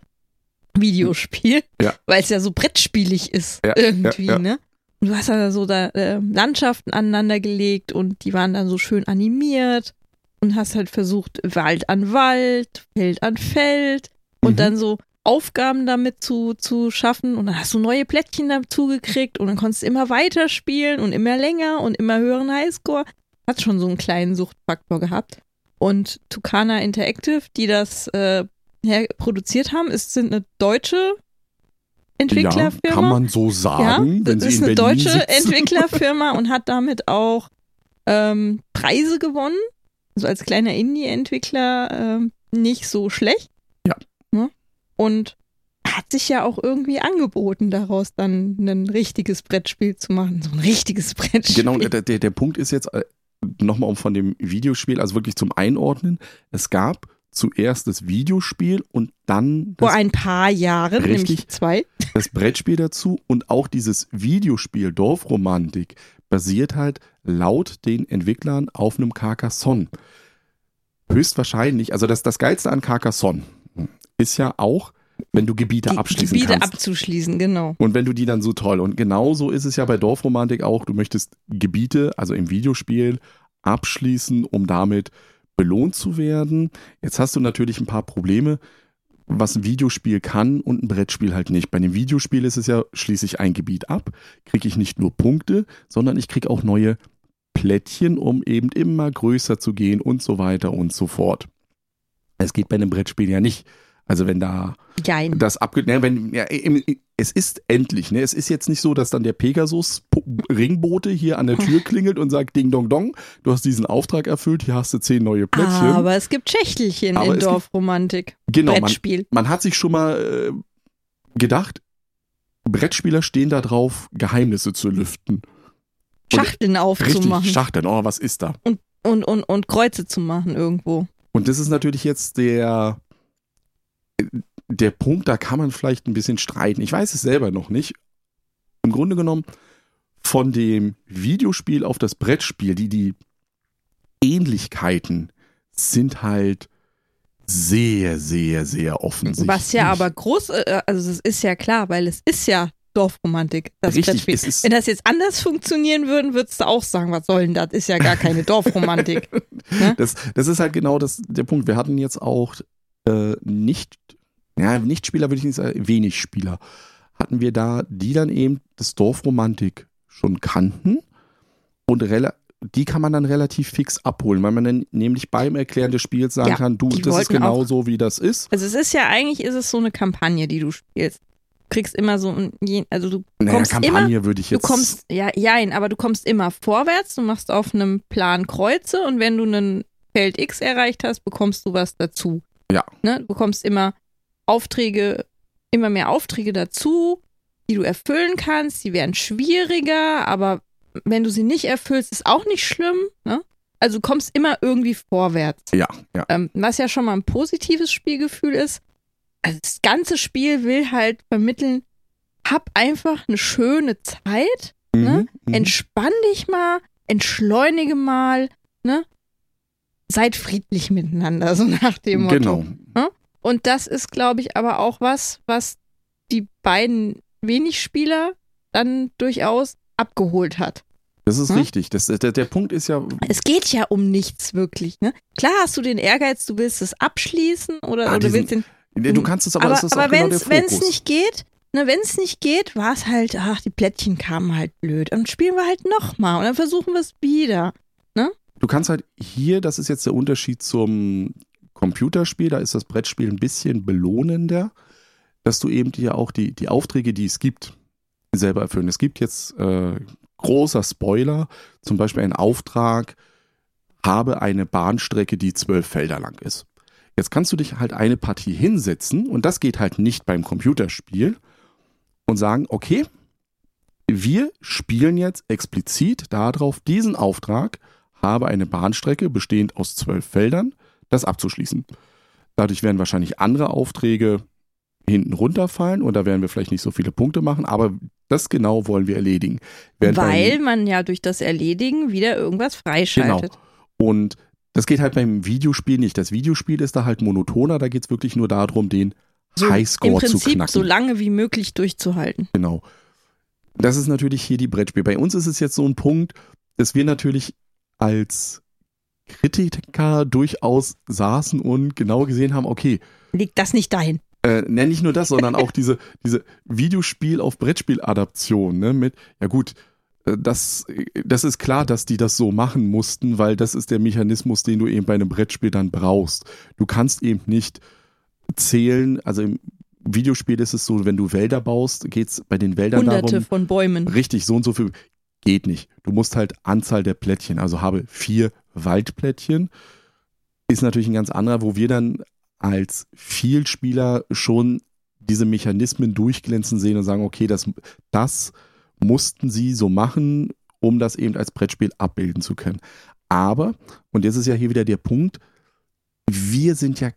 Videospiel, Ja. weil es ja so brettspielig ist Ja, irgendwie, ja, ne? Und du hast dann so da äh, Landschaften aneinander gelegt und die waren dann so schön animiert und hast halt versucht, Wald an Wald, Feld an Feld und Mhm. dann so Aufgaben damit zu, zu schaffen und dann hast du neue Plättchen dazu gekriegt und dann konntest du immer weiter spielen und immer länger und immer höheren Highscore. Hat schon so einen kleinen Suchtfaktor gehabt. Und Tucana Interactive, die das äh, her produziert haben, ist, sind eine deutsche ja, Entwicklerfirma. kann man so sagen, Ja, wenn sie ist in eine Berlin deutsche sitzen. Entwicklerfirma und hat damit auch ähm, Preise gewonnen. Also als kleiner Indie-Entwickler ähm, nicht so schlecht. Ja. Ne? Und hat sich ja auch irgendwie angeboten, daraus dann ein richtiges Brettspiel zu machen. So ein richtiges Brettspiel. Genau, der, der, der Punkt ist jetzt äh, nochmal um von dem Videospiel, also wirklich zum Einordnen. Es gab zuerst das Videospiel und dann Vor ein paar Jahren, Richtig. nämlich zwei. das Brettspiel dazu und auch dieses Videospiel Dorfromantik basiert halt laut den Entwicklern auf einem Carcassonne. Höchstwahrscheinlich, also das, das Geilste an Carcassonne ist ja auch, wenn du Gebiete Die abschließen Gebiete kannst. abzuschließen, genau. Und wenn du die dann so toll. Und genauso ist es ja bei Dorfromantik auch. Du möchtest Gebiete, also im Videospiel, abschließen, um damit belohnt zu werden. Jetzt hast du natürlich ein paar Probleme, was ein Videospiel kann und ein Brettspiel halt nicht. Bei einem Videospiel ist es ja, schließe ich ein Gebiet ab, kriege ich nicht nur Punkte, sondern ich kriege auch neue Plättchen, um eben immer größer zu gehen und so weiter und so fort. Es geht bei einem Brettspiel ja nicht. Also wenn da Jein. das abge ne, wenn ja, es ist endlich, ne? Es ist jetzt nicht so, dass dann der Pegasus Ringbote hier an der Tür klingelt und sagt Ding Dong Dong, du hast diesen Auftrag erfüllt, hier hast du zehn neue Plättchen. Aber es gibt Schächtelchen Aber in Dorfromantik. genau, man, Brettspiel. man hat sich schon mal äh, gedacht, Brettspieler stehen da drauf, Geheimnisse zu lüften. Schachteln Richtig, aufzumachen Schachteln, oh, was ist da? und, und, und Kreuze zu machen irgendwo. Und das ist natürlich jetzt der, der Punkt, da kann man vielleicht ein bisschen streiten. Ich weiß es selber noch nicht. Im Grunde genommen, von dem Videospiel auf das Brettspiel, die, die Ähnlichkeiten sind halt sehr, sehr, sehr offensichtlich. Was ja aber groß, äh, also es ist ja klar, weil es ist ja Dorfromantik, das Richtig, Brettspiel. ist- Wenn das jetzt anders funktionieren würden, würdest du auch sagen, was soll denn das? Ist ja gar keine Dorfromantik. Das, das ist halt genau das, der Punkt. Wir hatten jetzt auch äh, nicht, ja, nicht Spieler würde ich nicht sagen, wenig Spieler. Hatten wir da, die dann eben das Dorfromantik schon kannten und die kann man dann relativ fix abholen, weil man dann nämlich beim Erklären des Spiels sagen Ja, kann, du, das ist genau so, wie das ist. Also es ist ja eigentlich, ist es so eine Kampagne, die du spielst. Du kriegst immer so, ein, also du Naja, kommst immer, Kampagne würde ich du jetzt. kommst, ja, jein, aber du kommst immer vorwärts, du machst auf einem Plan Kreuze und wenn du einen Feld X erreicht hast, bekommst du was dazu. Ja. Ne? Du bekommst immer Aufträge, immer mehr Aufträge dazu, die du erfüllen kannst, die werden schwieriger, aber wenn du sie nicht erfüllst, ist auch nicht schlimm. Ne? Also du kommst immer irgendwie vorwärts. ja, ja. Ähm, was ja schon mal ein positives Spielgefühl ist. Also das ganze Spiel will halt vermitteln, hab einfach eine schöne Zeit, ne? Mhm, mhm. entspann dich mal, entschleunige mal, ne? Seid friedlich miteinander, so nach dem Motto. Genau. Und das ist, glaube ich, aber auch was, was die beiden wenig Spieler dann durchaus abgeholt hat. Das ist Hm? richtig. Das, der, der Punkt ist ja, Es geht ja um nichts wirklich, ne? Klar hast du den Ehrgeiz, du willst es abschließen oder, Ah, oder du willst den du kannst es aber, aber, aber genau wenn's Fokus. nicht geht, ne, wenn es nicht geht, war es halt, ach, die Plättchen kamen halt blöd. Und spielen wir halt nochmal und dann versuchen wir es wieder. Du kannst halt hier, das ist jetzt der Unterschied zum Computerspiel, da ist das Brettspiel ein bisschen belohnender, dass du eben dir auch die, die Aufträge, die es gibt, selber erfüllen. Es gibt jetzt äh, großer Spoiler, zum Beispiel einen Auftrag, habe eine Bahnstrecke, die zwölf Felder lang ist. Jetzt kannst du dich halt eine Partie hinsetzen und das geht halt nicht beim Computerspiel und sagen, okay, wir spielen jetzt explizit darauf, diesen Auftrag habe eine Bahnstrecke bestehend aus zwölf Feldern, das abzuschließen. Dadurch werden wahrscheinlich andere Aufträge hinten runterfallen und da werden wir vielleicht nicht so viele Punkte machen, aber das genau wollen wir erledigen. Während beim- Weil man ja durch das Erledigen wieder irgendwas freischaltet. Und das geht halt beim Videospiel nicht. Das Videospiel ist da halt monotoner, da geht es wirklich nur darum, den So, Im Highscore zu Prinzip knacken. so lange wie möglich durchzuhalten. Genau. Das ist natürlich hier die Brettspiel. Bei uns ist es jetzt so ein Punkt, dass wir natürlich als Kritiker durchaus saßen und genau gesehen haben, okay, Liegt das nicht dahin? äh, ne, nicht nur das, sondern auch diese, diese Videospiel auf Brettspiel-Adaption, ne, mit, ja gut, äh, das, das ist klar, dass die das so machen mussten, weil das ist der Mechanismus, den du eben bei einem Brettspiel dann brauchst. Du kannst eben nicht zählen, also im Videospiel ist es so, wenn du Wälder baust, geht's bei den Wäldern Hunderte darum, von Bäumen. richtig, so und so viel geht nicht. Du musst halt Anzahl der Plättchen, also habe vier Waldplättchen, ist natürlich ein ganz anderer, wo wir dann als Vielspieler schon diese Mechanismen durchglänzen sehen und sagen, okay, das, das mussten sie so machen, um das eben als Brettspiel abbilden zu können. Aber, und jetzt ist ja hier wieder der Punkt, wir sind ja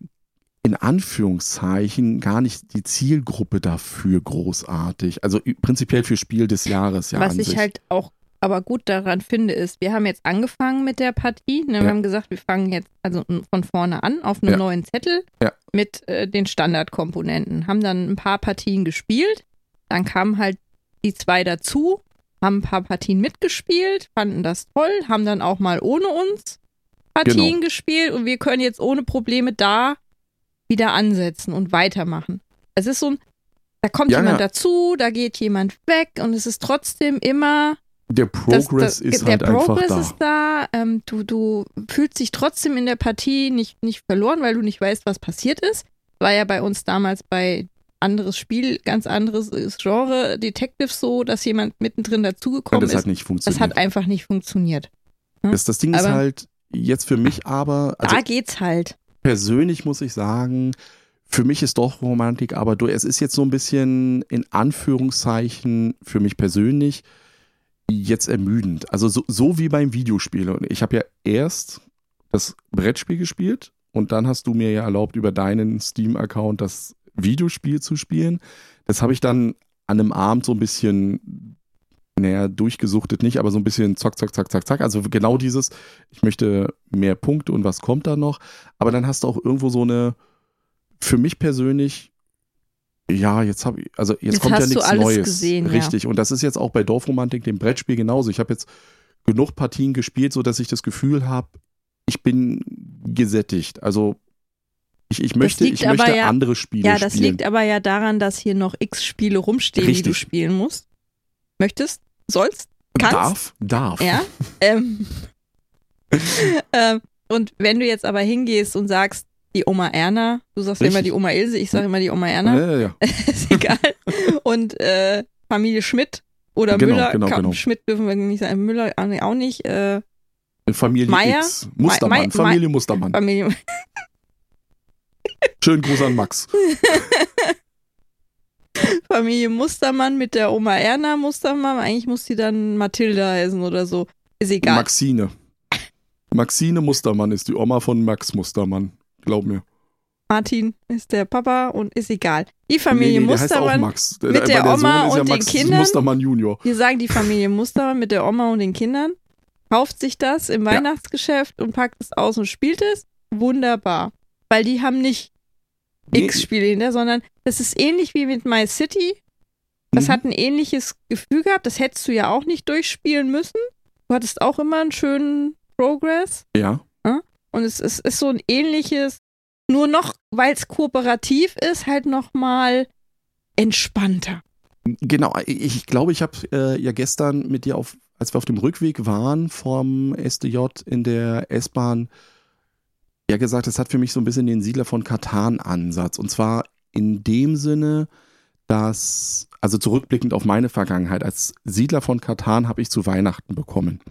in Anführungszeichen gar nicht die Zielgruppe dafür großartig. Also prinzipiell für Spiel des Jahres ja. Was ich halt auch aber gut daran finde, ist, wir haben jetzt angefangen mit der Partie. Ne? Wir haben gesagt, wir fangen jetzt also von vorne an auf einem ja. neuen Zettel ja. mit äh, den Standardkomponenten. Haben dann ein paar Partien gespielt. Dann kamen halt die zwei dazu, haben ein paar Partien mitgespielt, fanden das toll, haben dann auch mal ohne uns Partien genau. gespielt und wir können jetzt ohne Probleme da wieder ansetzen und weitermachen. Es ist so ein, da kommt ja, jemand ja. dazu, da geht jemand weg und es ist trotzdem immer der Progress das, das, ist halt der Progress einfach da. ist da. Ähm, du, du fühlst dich trotzdem in der Partie nicht, nicht verloren, weil du nicht weißt, was passiert ist. War ja bei uns damals bei anderes Spiel, ganz anderes Genre, Detective so, dass jemand mittendrin dazugekommen ist. Das hat nicht funktioniert. Das hat einfach nicht funktioniert. Hm? Das, das Ding aber ist halt jetzt für mich aber. Also da geht's halt. Persönlich muss ich sagen, für mich ist doch Romantik, aber du, es ist jetzt so ein bisschen in Anführungszeichen für mich persönlich jetzt ermüdend. Also so, so wie beim Videospiel. Und ich habe ja erst das Brettspiel gespielt und dann hast du mir ja erlaubt, über deinen Steam-Account das Videospiel zu spielen. Das habe ich dann an einem Abend so ein bisschen, naja, durchgesuchtet nicht, aber so ein bisschen zack, zack, zack, zack, zack. Also genau dieses, ich möchte mehr Punkte und was kommt da noch. Aber dann hast du auch irgendwo so eine, für mich persönlich ja, jetzt habe ich, also jetzt, jetzt kommt ja nichts Neues. Gesehen, Richtig. Ja. Und das ist jetzt auch bei Dorfromantik, dem Brettspiel genauso. Ich habe jetzt genug Partien gespielt, sodass ich das Gefühl habe, ich bin gesättigt. Also ich, ich möchte, ich möchte ja, andere Spiele Ja, das spielen. liegt aber ja daran, dass hier noch x Spiele rumstehen, Richtig. die du spielen musst. Möchtest? Sollst? Kannst? Darf? Darf. Ja. ähm, ähm, und wenn du jetzt aber hingehst und sagst, die Oma Erna. Du sagst ja immer die Oma Ilse, ich sage immer die Oma Erna. Ja, ja, ja. ist egal. Und äh, Familie Schmidt oder genau, Müller. Genau, genau. Schmidt dürfen wir nicht sagen. Müller auch nicht. Äh, Familie Meier, X. Mustermann. Meier, Familie Mustermann. Familie. Schönen Gruß an Max. Familie Mustermann mit der Oma Erna Mustermann. Eigentlich muss die dann Mathilda heißen oder so. Ist egal. Maxine. Maxine Mustermann ist die Oma von Max Mustermann. Glaub mir. Martin ist der Papa und ist egal. Die Familie nee, nee, Mustermann Max. mit der, der Oma und ja den Kindern. Mustermann Junior. Wir sagen die Familie Mustermann mit der Oma und den Kindern. Kauft sich das im Weihnachtsgeschäft und packt es aus und spielt es. Wunderbar. Weil die haben nicht nee. X-Spiele hinter, sondern das ist ähnlich wie mit My City. Das mhm. hat ein ähnliches Gefühl gehabt. Das hättest du ja auch nicht durchspielen müssen. Du hattest auch immer einen schönen Progress. Ja. Und es, es ist so ein ähnliches, nur noch, weil es kooperativ ist, halt nochmal entspannter. Genau, ich glaube, ich habe äh, ja gestern mit dir auf, als wir auf dem Rückweg waren vom SDJ in der S-Bahn, ja gesagt, es hat für mich so ein bisschen den Siedler von Katan-Ansatz. Und zwar in dem Sinne, dass, also zurückblickend auf meine Vergangenheit, als Siedler von Katan habe ich zu Weihnachten bekommen.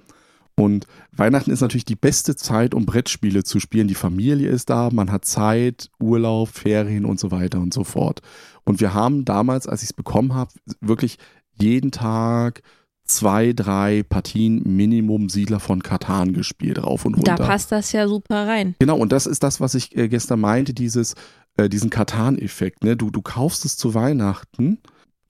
Und Weihnachten ist natürlich die beste Zeit, um Brettspiele zu spielen. Die Familie ist da, man hat Zeit, Urlaub, Ferien und so weiter und so fort. Und wir haben damals, als ich es bekommen habe, wirklich jeden Tag zwei, drei Partien Minimum Siedler von Katan gespielt, rauf und runter. Da passt das ja super rein. Genau, und das ist das, was ich äh, gestern meinte, dieses, äh, diesen Katan-Effekt. Ne? Du, du kaufst es zu Weihnachten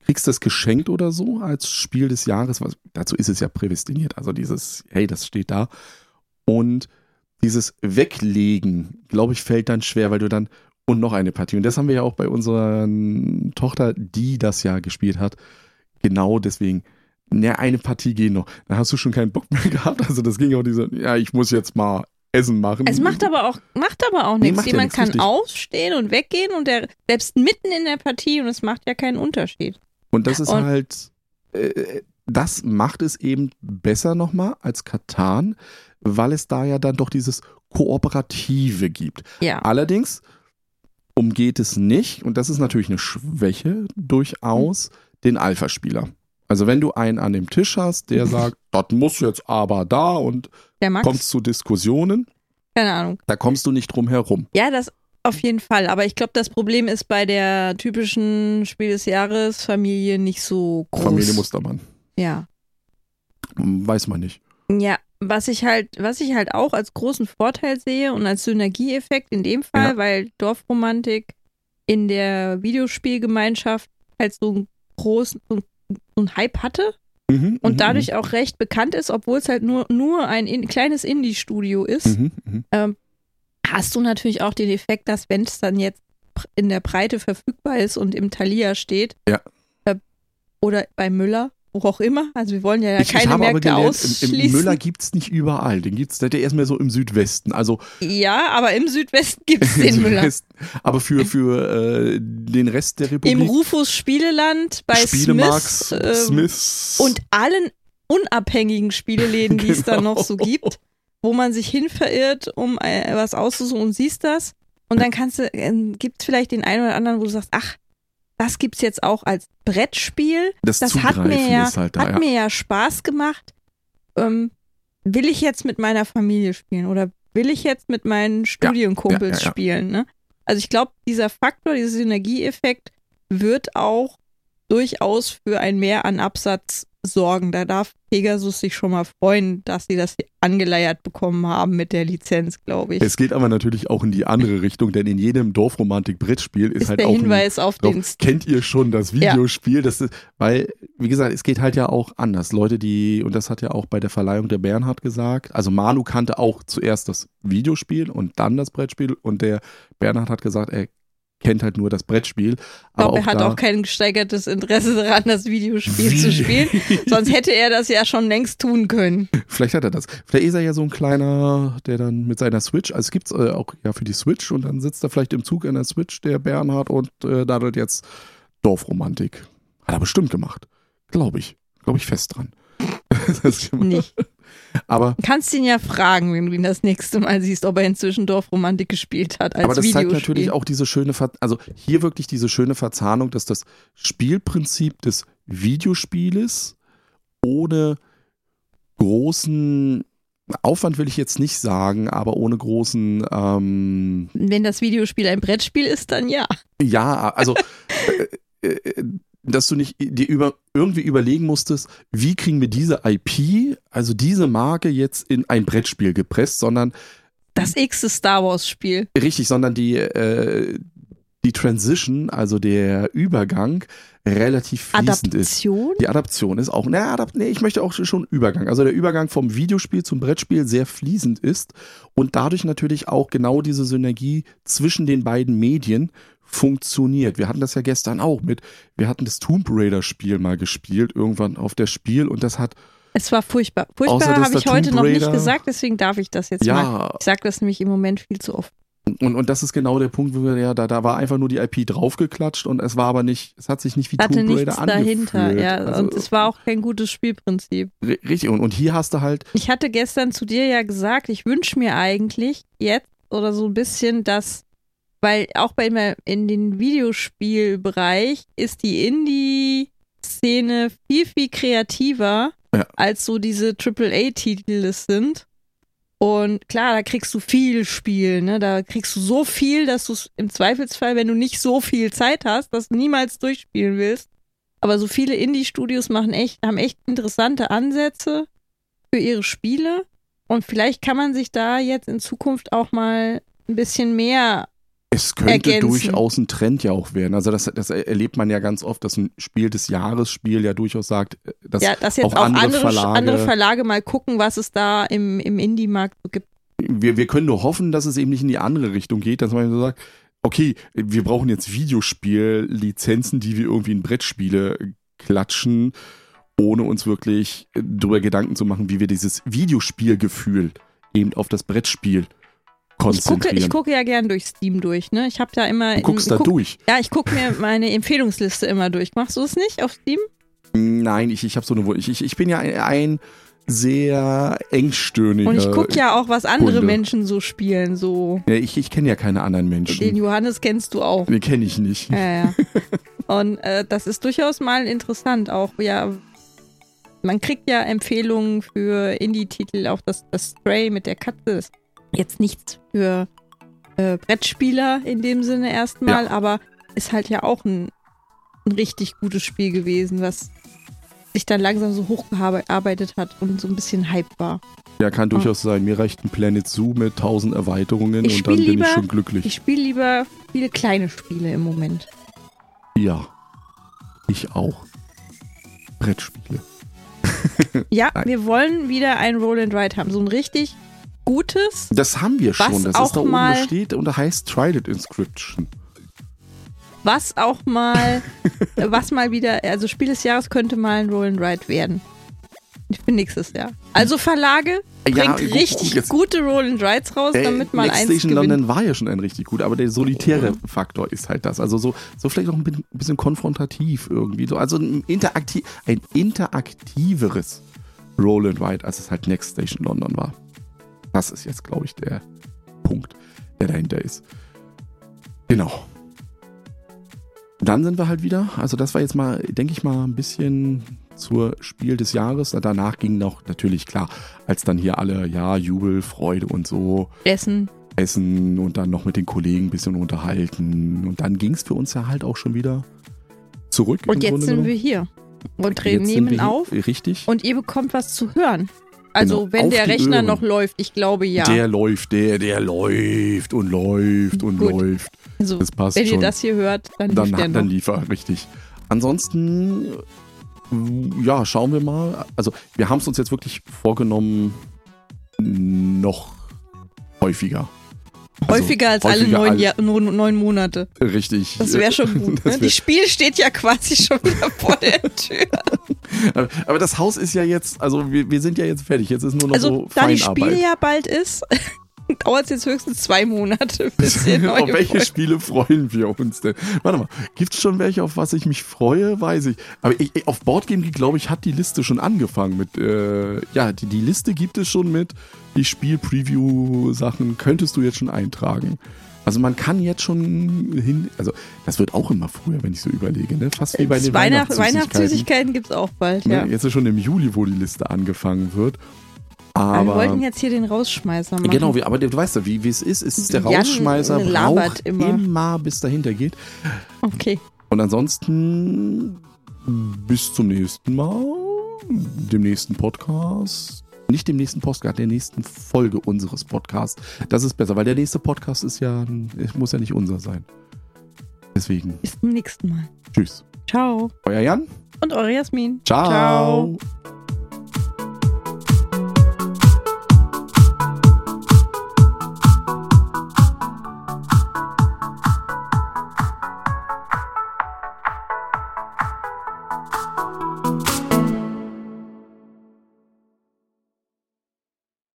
kriegst das geschenkt oder so als Spiel des Jahres. Was, dazu ist es ja prädestiniert. Also dieses, hey, das steht da. Und dieses Weglegen, glaube ich, fällt dann schwer, weil du dann und noch eine Partie. Und das haben wir ja auch bei unserer Tochter, die das ja gespielt hat. Genau deswegen. Ne, eine Partie gehen noch. Da hast du schon keinen Bock mehr gehabt. Also das ging auch diese, ja, ich muss jetzt mal Essen machen. Es macht aber auch, macht aber auch nichts. Nee, Jemand ja kann richtig. aufstehen und weggehen und der selbst mitten in der Partie und es macht ja keinen Unterschied. Und das ist und halt, äh, das macht es eben besser nochmal als Katan, weil es da ja dann doch dieses Kooperative gibt. Ja. Allerdings umgeht es nicht, und das ist natürlich eine Schwäche durchaus, den Alpha-Spieler. Also wenn du einen an dem Tisch hast, der sagt, das muss jetzt aber da und kommst zu Diskussionen. Keine Ahnung. Da kommst du nicht drum herum. Ja, das auf jeden Fall, aber ich glaube, das Problem ist bei der typischen Spiel des Jahres Familie nicht so groß. Familie Mustermann. Ja. Weiß man nicht. Ja, was ich halt, was ich halt auch als großen Vorteil sehe und als Synergieeffekt in dem Fall, Ja. weil Dorfromantik in der Videospielgemeinschaft halt so einen großen, so einen- Hype hatte Mhm, und mhm, dadurch auch recht bekannt ist, obwohl es halt nur, nur ein in, kleines Indie-Studio ist, Mhm, mhm. ähm, hast du natürlich auch den Effekt, dass wenn es dann jetzt in der Breite verfügbar ist und im Thalia steht, Ja. äh, oder bei Müller, wo auch immer, also wir wollen ja Ich, ich keine aber Märkte gelernt, im, ausschließen. im Müller gibt's nicht überall. Den gibt's, der ist mehr so im Südwesten. Also Ja, aber im Südwesten gibt es im den Müller. Aber für, für äh, den Rest der Republik. Im Rufus Spieleland, bei Spielemax, Smiths ähm, Smiths. und allen unabhängigen Spieleläden, die es dann Genau. noch so gibt, wo man sich hin verirrt, um äh, was auszusuchen und siehst das. Und dann kannst du, äh, gibt es vielleicht den einen oder anderen, wo du sagst, ach, das gibt's jetzt auch als Brettspiel. das, Das hat mir ja, halt da. hat ja. mir ja Spaß gemacht. Ähm, will ich jetzt mit meiner Familie spielen oder will ich jetzt mit meinen Studienkumpels ja. spielen? Ne? Also ich glaube, dieser Faktor, dieser Synergieeffekt wird auch durchaus für ein Mehr an Absatz sorgen. Da darf Pegasus sich schon mal freuen, dass sie das angeleiert bekommen haben mit der Lizenz, glaube ich. Es geht aber natürlich auch in die andere Richtung, denn in jedem Dorfromantik-Brettspiel ist, ist halt der auch ein Hinweis auf drauf, den kennt ihr schon das Videospiel? Das ist, weil, wie gesagt, es geht halt ja auch anders. Leute, die, und das hat ja auch bei der Verleihung der Bernhard gesagt, also Manu kannte auch zuerst das Videospiel und dann das Brettspiel und der Bernhard hat gesagt, er kennt halt nur das Brettspiel. Ich glaube, er hat auch kein gesteigertes Interesse daran, das Videospiel zu spielen. Sonst hätte er das ja schon längst tun können. Vielleicht hat er das. Vielleicht ist er ja so ein kleiner, der dann mit seiner Switch, also es gibt's äh, auch ja für die Switch und dann sitzt er vielleicht im Zug in der Switch, der Bernhard, und äh, dadelt jetzt Dorfromantik. Hat er bestimmt gemacht. Glaube ich. Glaube ich fest dran. Das- Nicht. Aber, Du kannst ihn ja fragen, wenn du ihn das nächste Mal siehst, ob er inzwischen Dorfromantik gespielt hat als aber das zeigt Videospiel. natürlich auch diese schöne, Ver also hier wirklich diese schöne Verzahnung, dass das Spielprinzip des Videospieles ohne großen Aufwand will ich jetzt nicht sagen, aber ohne großen ähm, Wenn das Videospiel ein Brettspiel ist, dann ja. Ja, also, äh, äh, dass du nicht dir über, irgendwie überlegen musstest, wie kriegen wir diese IP, also diese Marke jetzt in ein Brettspiel gepresst, sondern Das x Star Wars Spiel. richtig, sondern die, äh, die Transition, also der Übergang, relativ fließend ist. Adaption? Die Adaption ist auch, na, Adapt, nee, ich möchte auch schon Übergang. Also der Übergang vom Videospiel zum Brettspiel sehr fließend ist und dadurch natürlich auch genau diese Synergie zwischen den beiden Medien funktioniert. Wir hatten das ja gestern auch mit, wir hatten das Tomb Raider Spiel mal gespielt, irgendwann auf der Spiel und das hat, Es war furchtbar. Furchtbar habe ich heute noch nicht gesagt, deswegen darf ich das jetzt mal. ja, Ich sage das nämlich im Moment viel zu oft. und, und das ist genau der Punkt, wo wir, ja, da, da war einfach nur die IP draufgeklatscht und es war aber nicht, es hat sich nicht wie Hatte Tomb nichts Raider angefühlt. dahinter, ja. Also, und es war auch kein gutes Spielprinzip. ri- Richtig, und, und hier hast du halt, Ich hatte gestern zu dir ja gesagt, ich wünsche mir eigentlich jetzt oder so ein bisschen, dass, weil auch bei in den Videospielbereich ist die Indie-Szene viel, viel kreativer, Ja. als so diese AAA-Titel es sind. Und klar, da kriegst du viel Spiel, ne? Da kriegst du so viel, dass du es im Zweifelsfall, wenn du nicht so viel Zeit hast, das niemals durchspielen willst. Aber so viele Indie-Studios machen echt, haben echt interessante Ansätze für ihre Spiele. Und vielleicht kann man sich da jetzt in Zukunft auch mal ein bisschen mehr. Es könnte ergänzen. durchaus ein Trend ja auch werden. Also das, das erlebt man ja ganz oft, dass ein Spiel des Jahres Spiel ja durchaus sagt, äh, dass ja, dass jetzt auch auch, andere andere, Verlage- andere Verlage mal gucken, was es da im, im Indie-Markt gibt. wir, wir können nur hoffen, dass es eben nicht in die andere Richtung geht, dass man so sagt, okay, wir brauchen jetzt Videospiel-Lizenzen, die wir irgendwie in Brettspiele klatschen, ohne uns wirklich darüber Gedanken zu machen, wie wir dieses Videospielgefühl eben auf das Brettspiel Ich gucke, konzentrieren. ich gucke ja gern durch Steam durch, ne? Ich habe da immer. du guckst da guck, durch. Ja, ich gucke mir meine Empfehlungsliste immer durch. Machst du es nicht auf Steam? Nein, ich, ich habe so eine, ich, ich, ich bin ja ein, ein sehr engstirniger. Und ich gucke ja auch, was andere Kunde. Menschen so spielen. So, Ja, ich ich kenne ja keine anderen den Menschen. Johannes kennst du auch. Den kenne ich nicht. Ja, ja. Und äh, das ist durchaus mal interessant. Auch, ja, man kriegt ja Empfehlungen für Indie-Titel, auch das, das Stray mit der Katze ist jetzt nichts für äh, Brettspieler in dem Sinne erstmal, aber ist halt ja auch ein, ein richtig gutes Spiel gewesen, was sich dann langsam so hochgearbeitet hat und so ein bisschen Hype war. Ja, kann durchaus sein. Mir reicht ein Planet Zoo mit 1000 Erweiterungen Ich und dann bin ich schon glücklich. Ich spiele lieber viele kleine Spiele im Moment. ja. Ich auch. Brettspiele. Ja, Nein. wir wollen wieder ein Roll and Ride haben. So ein richtig gutes. Das haben wir schon. Das auch ist da oben steht und da heißt Trident Inscription. Was auch mal, was mal wieder, also Spiel des Jahres könnte mal ein Roll and Ride werden. Für nächstes Jahr. Also Verlage, Ja, bringt gut, richtig jetzt- gute Roll and Rides raus, Äh, damit mal Next eins Station gewinnt. London war ja schon ein richtig gut, aber der solitäre Faktor ist halt das. Also so, so vielleicht auch ein bi- bisschen konfrontativ irgendwie. So, also ein, interaktiv, ein interaktiveres Roll and Ride, als es halt Next Station London war. Das ist jetzt, glaube ich, der Punkt, der dahinter ist. Genau. Dann sind wir halt wieder, also das war jetzt mal, denke ich mal, ein bisschen zur Spiel des Jahres. Danach ging noch natürlich klar, als dann hier alle, ja, Jubel, Freude und so Essen. essen und dann noch mit den Kollegen ein bisschen unterhalten. Und dann ging es für uns ja halt auch schon wieder zurück. Und jetzt Grunde sind genommen. wir hier und nehmen auf Richtig. und ihr bekommt was zu hören. Also Genau, wenn der Rechner Ohren. noch läuft, ich glaube ja. Der läuft, der, der läuft und läuft und Gut. läuft. also, Das passt wenn schon. ihr das hier hört, dann, dann, lief der dann noch. lief er, richtig. Ansonsten, ja, schauen wir mal. Also, wir haben es uns jetzt wirklich vorgenommen, noch häufiger. Also, Häufiger als alle häufiger neun, al- Jahr, neun, neun Monate. Richtig. Das wäre schon gut. Das Ne? wär- Die Spiel steht ja quasi schon wieder vor der Tür. aber, aber das Haus ist ja jetzt, also wir, wir sind ja jetzt fertig. Jetzt ist nur noch Also so da die Feinarbeit. Spiel ja bald ist, dauert es jetzt höchstens zwei Monate, bis ihr neue auf welche Folgen- Spiele freuen wir uns denn? Warte mal, gibt's schon welche, auf was ich mich freue? Weiß ich. Aber ich, auf Boardgame Geek, glaube ich, hat die Liste schon angefangen mit, äh, ja, die, die Liste gibt es schon mit, die Spiel-Preview-Sachen könntest du jetzt schon eintragen. Also man kann jetzt schon hin, also das wird auch immer früher, wenn ich so überlege, ne? Fast wie bei den Weihnacht, Weihnachtssüßigkeiten. Weihnachtssüßigkeiten gibt es auch bald, Ne? ja. Jetzt ist schon im Juli, wo die Liste angefangen wird. Aber Aber, wir wollten jetzt hier den Rausschmeißer machen. Genau, wie, aber du weißt ja, wie wie es ist. Es ist der Jan Rausschmeißer braucht immer. immer, bis dahinter geht. Okay. Und ansonsten bis zum nächsten Mal, dem nächsten Podcast. Nicht dem nächsten Podcast, der nächsten Folge unseres Podcasts. Das ist besser, weil der nächste Podcast ist ja, muss ja nicht unser sein. Deswegen, Bis zum nächsten Mal. tschüss. Ciao. Euer Jan. Und eure Jasmin. Ciao. Ciao.